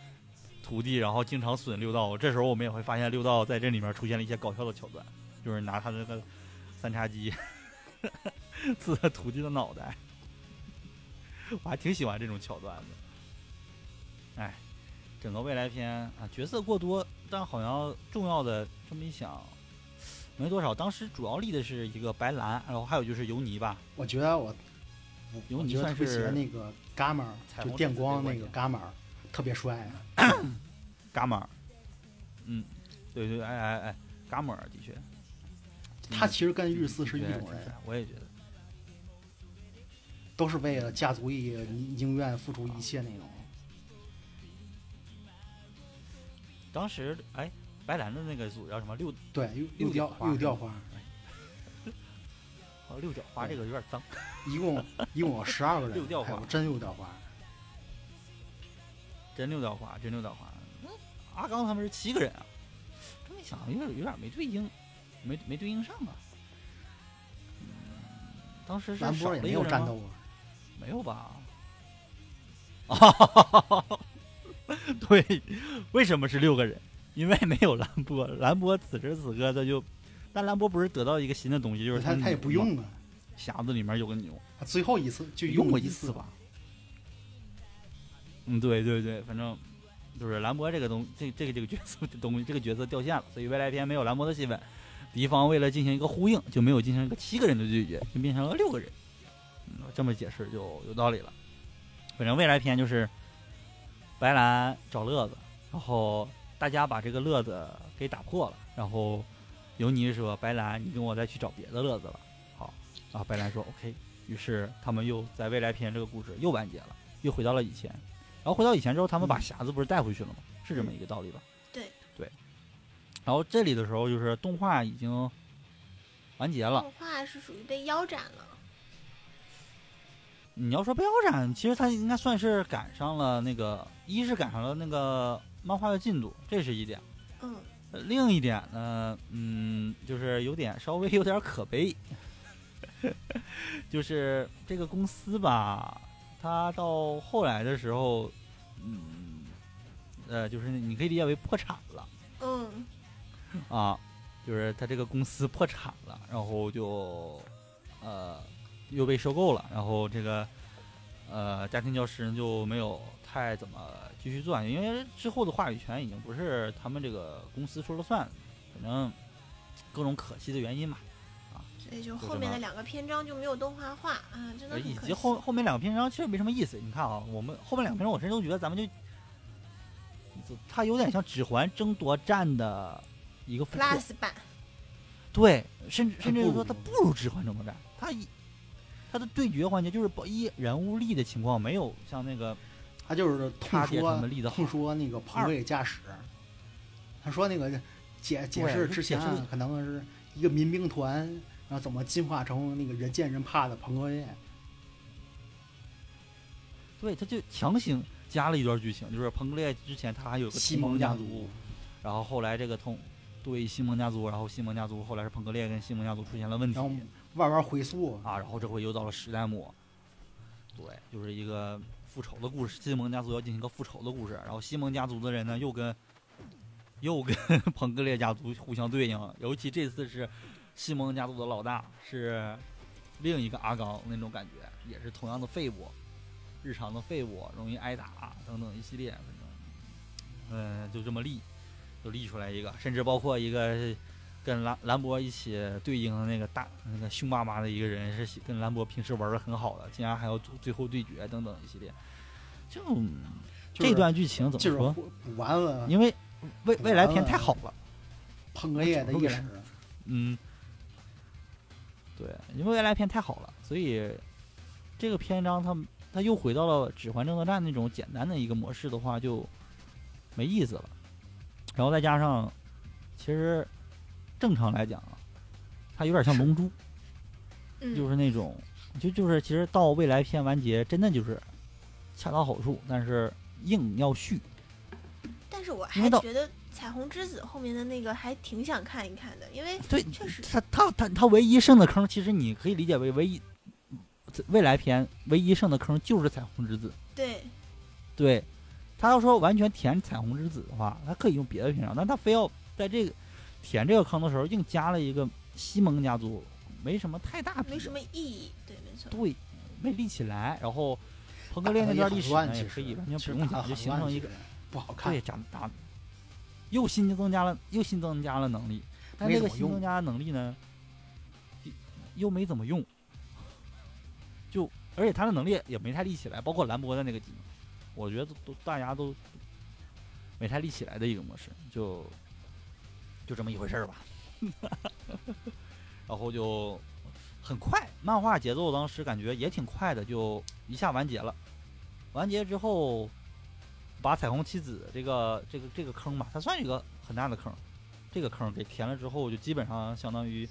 徒弟，然后经常损六道。这时候我们也会发现六道在这里面出现了一些搞笑的桥段，就是拿他那个三叉戟 [LAUGHS] 刺他徒弟的脑袋，我还挺喜欢这种桥段的。哎，整个未来篇啊，角色过多，但好像重要的这么一想，没多少。当时主要立的是一个白蓝，然后还有就是尤尼吧，我觉得我我尤尼算是欢那个伽马，就电光那个伽马，特别帅。[COUGHS] 伽马，嗯，对对，哎哎哎，伽马尔的确，他其实跟日四是一种人，我也觉得。都是为了家族意义宁愿付出一切那种。当时哎，白兰的那个组叫什么六？对，六六又掉朵花哦六角花这个有点脏，一共 [LAUGHS] 一共有十二个人，六吊花真六吊花。真六吊花，真六吊花。那阿刚他们是七个人啊，这么一想有点有点没对应，没没对应上啊。嗯，当时是少兰博也没了一个人吗有战斗啊，没有吧？啊，[LAUGHS] [LAUGHS] 对，为什么是六个人？因为没有兰博，兰博此时此刻他就，但兰博不是得到一个新的东西，就是他他也不用啊，匣子里面有个牛，他最后一次就用过一一次吧？嗯，对对对，反正就是兰博这个东这这个这个角色这东西这个角色掉线了，所以未来篇没有兰博的戏份。敌方为了进行一个呼应，就没有进行一个七个人的对决，就变成了六个人。嗯，这么解释就有道理了。反正未来篇就是白兰找乐子，然后大家把这个乐子给打破了，然后尤尼说：“白兰，你跟我再去找别的乐子了。”好，然后，白兰说：“OK。”于是他们又在未来篇这个故事又完结了，又回到了以前。然后回到以前之后，他们把嗯匣子不是带回去了吗？是这么一个道理吧？对对。然后这里的时候，就是动画已经完结了。动画是属于被腰斩了。你要说被腰斩，其实他应该算是赶上了那个，一是赶上了那个漫画的进度，这是一点。嗯，呃另一点呢，嗯，就是有点稍微有点可悲，[LAUGHS] 就是这个公司吧，它到后来的时候，嗯，呃，就是你可以理解为破产了。嗯，啊，就是它这个公司破产了，然后就呃又被收购了，然后这个呃家庭教师就没有太怎么继续做，因为之后的话语权已经不是他们这个公司说了算，反正各种可惜的原因嘛。啊所以就后面的两个篇章就没有动画化啊，真的呃以。及后后面两个篇章其实没什么意思。你看啊，我们后面两个篇章，我甚至都觉得咱们就，它有点像《指环争夺战》的一个。Plus 版，对，甚至甚至是说它不如《指环争夺战》，它一它的对决环节就是不一人物力的情况没有像那个他就是痛说他们立得好痛说那个朋克驾驶，他说那个解解释之前可能是一个民兵团，然后怎么进化成那个人见人怕的彭克列，对，他就强行加了一段剧情，就是彭格列之前他还有个西西蒙蒙家族家族，然后后来这个通对西蒙家族，然后西蒙家族后来是彭格列跟西蒙家族出现了问题然后慢慢回溯，啊，然后这回又到了史莱姆，对，就是一个复仇的故事，西蒙家族要进行一个复仇的故事，然后西蒙家族的人呢又跟又跟 [LAUGHS] 彭格列家族互相对应，尤其这次是西蒙家族的老大是另一个阿刚那种感觉，也是同样的废物，日常的废物，容易挨打等等一系列，反正，嗯，就这么立，就立出来一个，甚至包括一个跟兰兰博一起对应的那个大那个凶巴巴的一个人，是跟兰博平时玩的很好的，竟然还要最最后对决等等一系列，就、就是这段剧情怎么说？完了因为未未来篇太好了。朋克烈的意识，嗯，对，因为未来篇太好了，所以这个篇章它它又回到了《指环争夺战》那种简单的一个模式的话，就没意思了。然后再加上，其实正常来讲啊，它有点像《龙珠》，嗯，就是那种就就是其实到未来篇完结，真的就是恰到好处，但是硬要续。但是我还觉得彩虹之子后面的那个还挺想看一看的，因为对，确实他他他他唯一剩的坑，其实你可以理解为唯一未来篇唯一剩的坑就是彩虹之子。对对，他要说完全填彩虹之子的话，他可以用别的篇章，但他非要在这个填这个坑的时候硬加了一个西蒙家族，没什么太大没什么意义，对，没错。对，没立起来。然后彭格列那段历史呢，也可以完全不用讲，就形成一个不好看对，长打又新增加了又新增加了能力，但这个新增加的能力呢，又又没怎么用，就而且他的能力也没太立起来，包括兰博的那个技能，我觉得都都大家都没太立起来的一个模式，就就这么一回事儿吧。[LAUGHS] 然后就很快，漫画节奏当时感觉也挺快的，就一下完结了。完结之后，把彩虹妻子这个这个这个坑吧，它算一个很大的坑。这个坑给填了之后，就基本上相当于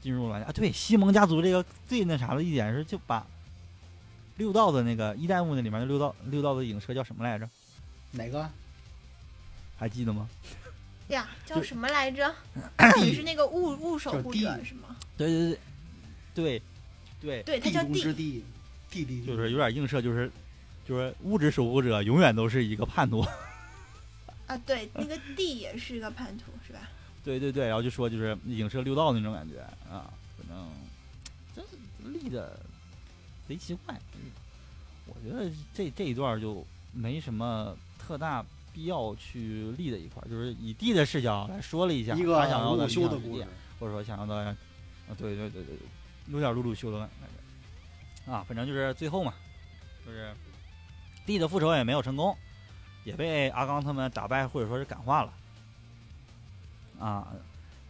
进入了啊，对，西蒙家族这个最那啥的一点是，就把六道的那个一代目那里面的六道六道的影射叫什么来着？哪个？还记得吗？呀，叫什么来着？[CLEARS THROAT] 也是那个物物守护者是吗？对对对对对，对，他叫地之地，地地就是有点映射，就是就是物质守护者永远都是一个叛徒。[LAUGHS] 啊，对，那个地也是一个叛徒是吧？[LAUGHS] 对对对，然后就说就是影射六道那种感觉啊，反正真是立的贼奇怪。我觉得这这一段就没什么特大必要去立的一块，就是以地的视角来说了一下一个他想要的修的故事，或者说想要的啊，对对对对对，有点鲁鲁修的感觉啊，反正就是最后嘛，就是地的复仇也没有成功，也被阿刚他们打败或者说是感化了啊。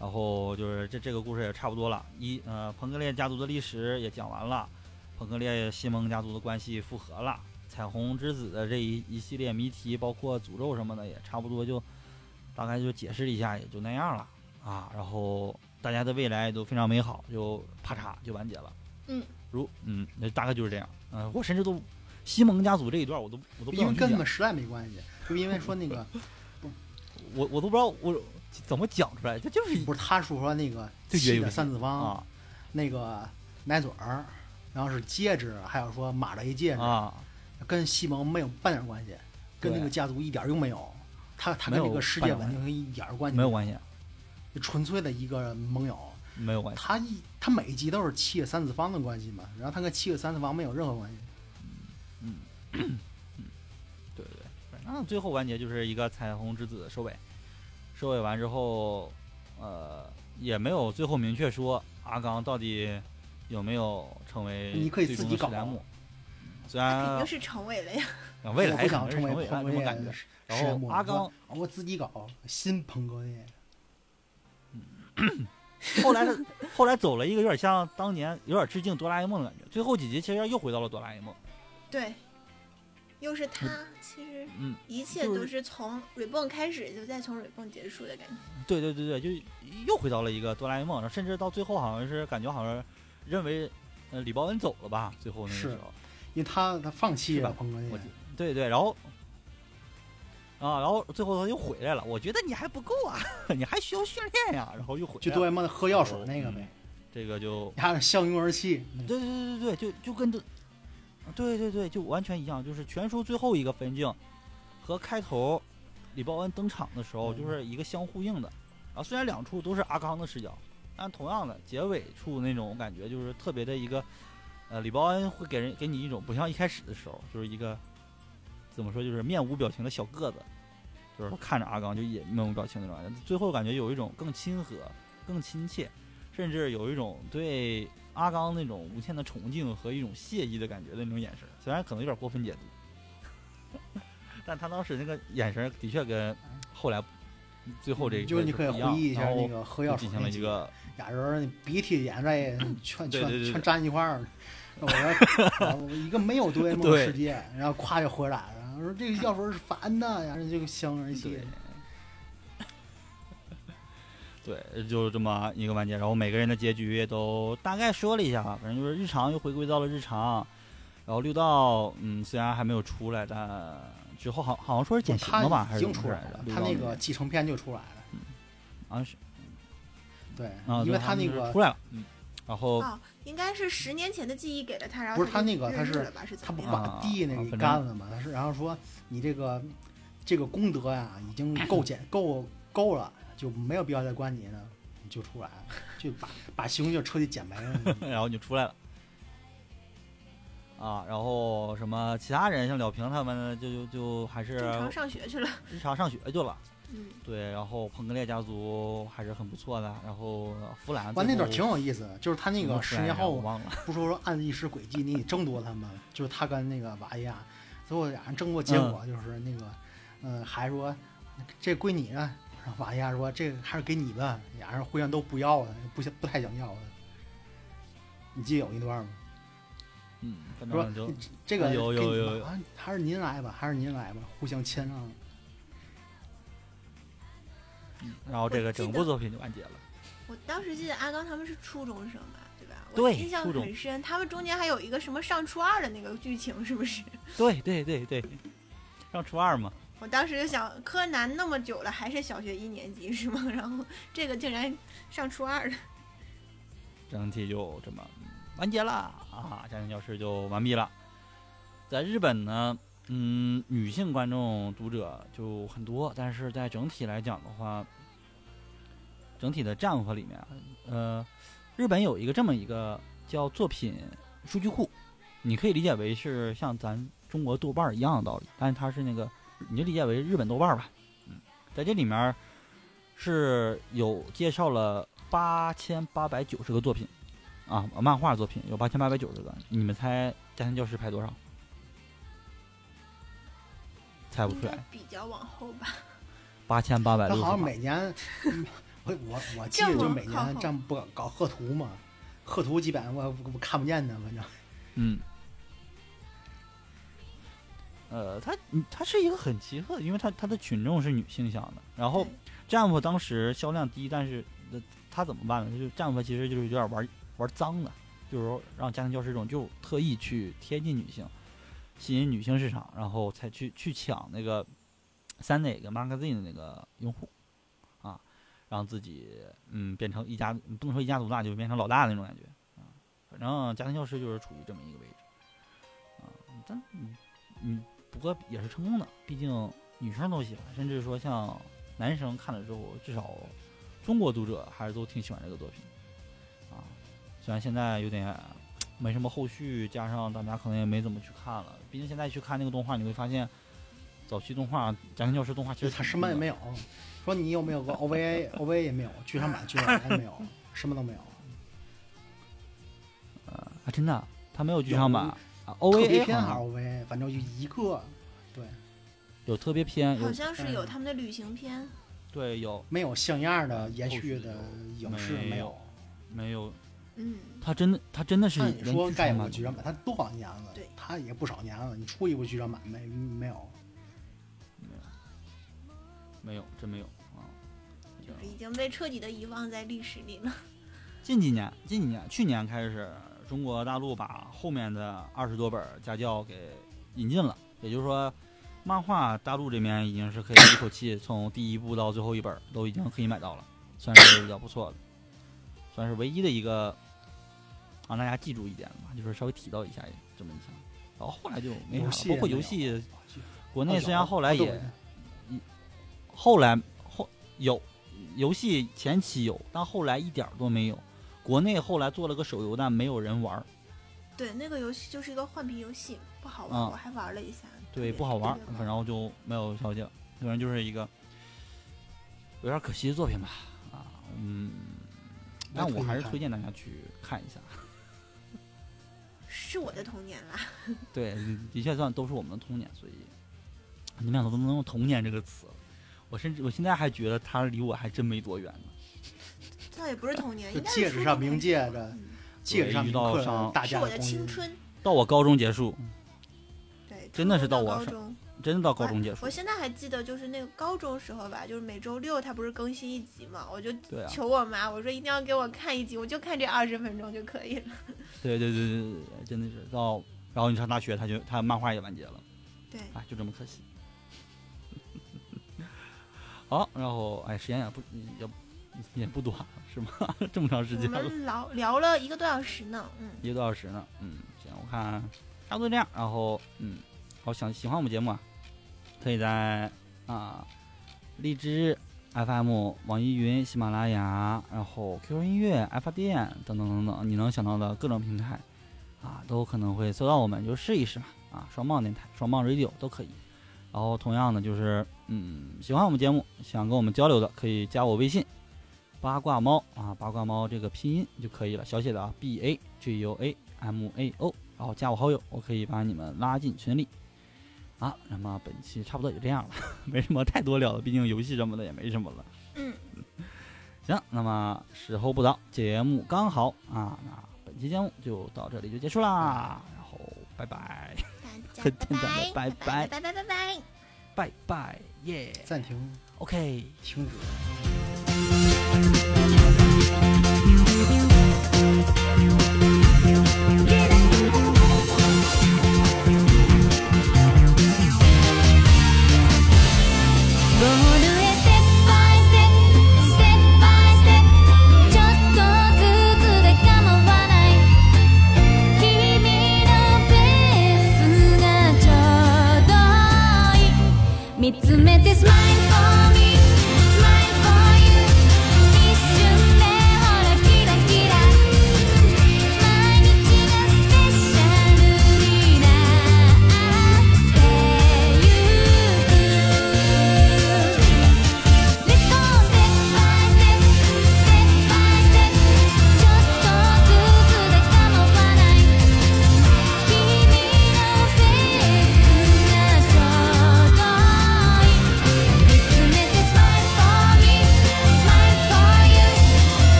然后就是这这个故事也差不多了，一呃彭格列家族的历史也讲完了，彭格列西蒙家族的关系复合了，彩虹之子的这一一系列谜题，包括诅咒什么的，也差不多就大概就解释一下，也就那样了啊。然后大家的未来都非常美好，就啪嚓就完结了。嗯，如嗯，那大概就是这样。嗯、我甚至都西蒙家族这一段我都我都不因为想去讲跟他们时代没关系，就因为说那个 [LAUGHS] 我我都不知道我怎么讲出来，这就是不是他说说那个就七的三次方，啊那个奶嘴儿，然后是戒指，还有说马雷戒指，啊，跟西蒙没有半点关系，跟那个家族一点用没有。他他跟这个世界稳定一点关系没有关系，系，纯粹的一个盟友。没有关系。他一他每一集都是七月三次方的关系嘛，然后他跟七月三次方没有任何关系。嗯对对对，那最后完结就是一个彩虹之子收尾，收尾完之后，呃，也没有最后明确说阿刚到底有没有成为你可以自己搞虽肯定是成为了呀。啊未来不想成能是成为他为彭格列这么感觉的。史然史莱姆后阿刚我我自己搞新彭格列，后来的后来走了一个有点像当年有点致敬哆啦 A 梦的感觉，最后几集其实又回到了哆啦 A 梦。对，又是他，其实嗯，一切都是从 reborn 开始，就再从 reborn 结束的感觉。对对对对，就又回到了一个哆啦 A 梦，甚至到最后好像是感觉好像认为呃李报恩走了吧，最后那个时候。因为他他放弃吧了彭格列我，对对，然后啊，然后最后他又回来了。我觉得你还不够啊，[LAUGHS] 你还需要训练呀。然后又回来了。就哆啦 A 梦的喝药水那个呗，这个就你看相拥而泣，对对对对对，就就跟这，对对对，就完全一样。就是全书最后一个分镜和开头李报恩登场的时候，嗯就是一个相呼应的。然后虽然两处都是阿康的视角，但同样的结尾处那种感觉就是特别的一个，呃，李包恩会给人给你一种不像一开始的时候就是一个怎么说，就是面无表情的小个子，就是看着阿刚就也面无表情那种感觉。最后感觉有一种更亲和、更亲切，甚至有一种对阿刚那种无限的崇敬和一种谢意的感觉的那种眼神，虽然可能有点过分解读，但他当时那个眼神的确跟后来最后这个就是你可以回忆一下那个喝药就进行了一个俩人儿鼻涕眼泪全全全粘一块儿了。我说一个没有哆啦 A 梦世界，然后咵就回来了。我说这个药水是反的，然后就相拥而泣对。对，就这么一个完结，然后每个人的结局也都大概说了一下吧，反正就是日常又回归到了日常，然后六道嗯虽然还没有出来，但之后好好像说是减刑了吧，还已是怎么经出来了，他那个继承片就出来了。好像是对，啊，因为他那个出来了，嗯，然后哦，应该是十年前的记忆给了他，然后不是他那个他是他不？把地那个给啊反正干了嘛？他是然后说你这个这个功德呀，已经够减够够了，就没有必要再关你了，你就出来了，就把把刑就彻底减没了。[LAUGHS] 然后你就出来了。啊，然后什么其他人像了平他们，就就就还是正常上学去了。日常上学去了。嗯，对，然后彭格列家族还是很不错的。然后弗兰完那段挺有意思的，就是他那个十年后我忘了，不说说按历史轨迹，你得争夺他们，就是他跟那个瓦伊亚，最后俩人争夺结果就是那个，嗯、还说这归你了，然后瓦伊亚说这个还是给你吧，俩人互相都不要了，不想不太想要了。你记得有一段吗？嗯，反说正就这个有有有有啊还是您来吧，还是您来吧，互相谦让。然后这个整部作品就完结了。我我当时记得阿刚他们是初中生吧，对吧？我对印象很深。他们中间还有一个什么上初二的那个剧情，是不是？[LAUGHS] 对对对对，上初二嘛，我当时就想，柯南那么久了还是小学一年级是吗？[LAUGHS] 然后这个竟然上初二了。整体就这么嗯完结了啊，家庭教师就完毕了。在日本呢，嗯，女性观众读者就很多，但是在整体来讲的话，整体的战火里面，呃，日本有一个这么一个叫作品数据库，你可以理解为是像咱中国豆瓣一样的道理，但是它是那个你就理解为日本豆瓣吧，嗯，在这里面是有介绍了八千八百九十个作品啊，漫画作品有八千八百九十个，你们猜《家庭教师》排多少？猜不出来，比较往后吧。八千八百他好像。每年，嗯我我我记得就每年这不搞贺图嘛，贺图基本上我我我看不见的，反正嗯，呃，它嗯它是一个很奇特的，因为它它的群众是女性向的。然后对 Jump 当时销量低，但是呃它怎么办呢？就是 Jump 其实就是有点玩玩脏的，就是说让家庭教师这种就特意去贴近女性，吸引女性市场，然后才去去抢那个 Sunday 跟 Magazine 的那个用户啊，让自己嗯变成一家不能说一家独大，就变成老大那种感觉啊。反正家庭教师就是处于这么一个位置啊，但嗯嗯，不过也是成功的，毕竟女生都喜欢，甚至说像男生看了之后，至少中国读者还是都挺喜欢这个作品啊。虽然现在有点没什么后续，加上大家可能也没怎么去看了，毕竟现在去看那个动画，你会发现早期动画《家庭教师》动画其实他什么也没有。说你有没有个 OVA，OVA [LAUGHS] 也没有，剧场版、剧场版也没有，什么都没有。啊，真的，他没有剧场版啊特别，OVA 篇还是 OVA，反正就一个，对，有特别篇，好像是有嗯他们的旅行片。对有没有像样的延续的影视没有没有。没有？嗯，他真的他真的是按你说该有剧场版都个剧场版，它多少年了？对他也不少年了。你出一部剧场版没没有？没有，真没有啊。就是已经被彻底的遗忘在历史里了。[LAUGHS] 近几年，近几年，去年开始，中国大陆把后面的二十多本家教给引进了，也就是说，漫画大陆这边已经是可以一口气从第一部到最后一本都已经可以买到了，算是比较不错的，算是唯一的一个让大家记住一点嘛，就是稍微提到一下这么一下，然后后来就没啥了，包括游戏，国哦内虽然后来也后来后有游戏前期有，但后来一点儿都没有。国内后来做了个手游，但没有人玩儿，对，那个游戏就是一个换皮游戏，不好玩，嗯我还玩了一下。对，不好玩儿特别，反正就没有消息了。反正就是一个有点可惜的作品吧，啊，嗯，但我还是推荐大家去看一下。是我的童年啦。[LAUGHS] 对，的确算都是我们的童年，所以你们俩都能用“童年”这个词。我甚至我现在还觉得他离我还真没多远呢。倒也不是童年，就应该是戒指上初中冥界着，嗯戒指上刻到上大家是我的。青春。到我高中结束，对，真的是到我高中。真的到高中结束我。现在还记得，就是那个高中时候吧，就是每周六他不是更新一集嘛，我就求我妈，我说一定要给我看一集，我就看这二十分钟就可以了。[LAUGHS] 对对对对对对，真的是到，然后你上大学，他就他漫画也完结了，对，哎，就这么可惜。[LAUGHS] 好，然后哎，时间也不也也不短了，是吗？[LAUGHS] 这么长时间了，们聊聊了一个多小时呢，嗯，一个多小时呢。嗯，行，我看差不多这样。然后嗯，好想喜欢我们节目啊，可以在啊荔枝 FM、网易云、喜马拉雅，然后 QQ 音乐、爱发电等等等等，你能想到的各种平台啊，都可能会搜到我们，就试一试嘛。啊，双棒电台、双棒 radio 都可以。然后同样的就是，嗯，喜欢我们节目，想跟我们交流的，可以加我微信，八卦猫啊，八卦猫这个拼音就可以了，小写的啊，B A G U A M A O，然后加我好友，我可以把你们拉进群里。啊，那么本期差不多也就这样了，没什么太多聊的，毕竟游戏什么的也没什么了。嗯，[LAUGHS] 行，那么时候不早，节目刚好啊，那本期节目就到这里就结束啦，然后拜拜，很简单的拜拜拜拜拜拜拜。拜拜，耶、暂停 OK。停止。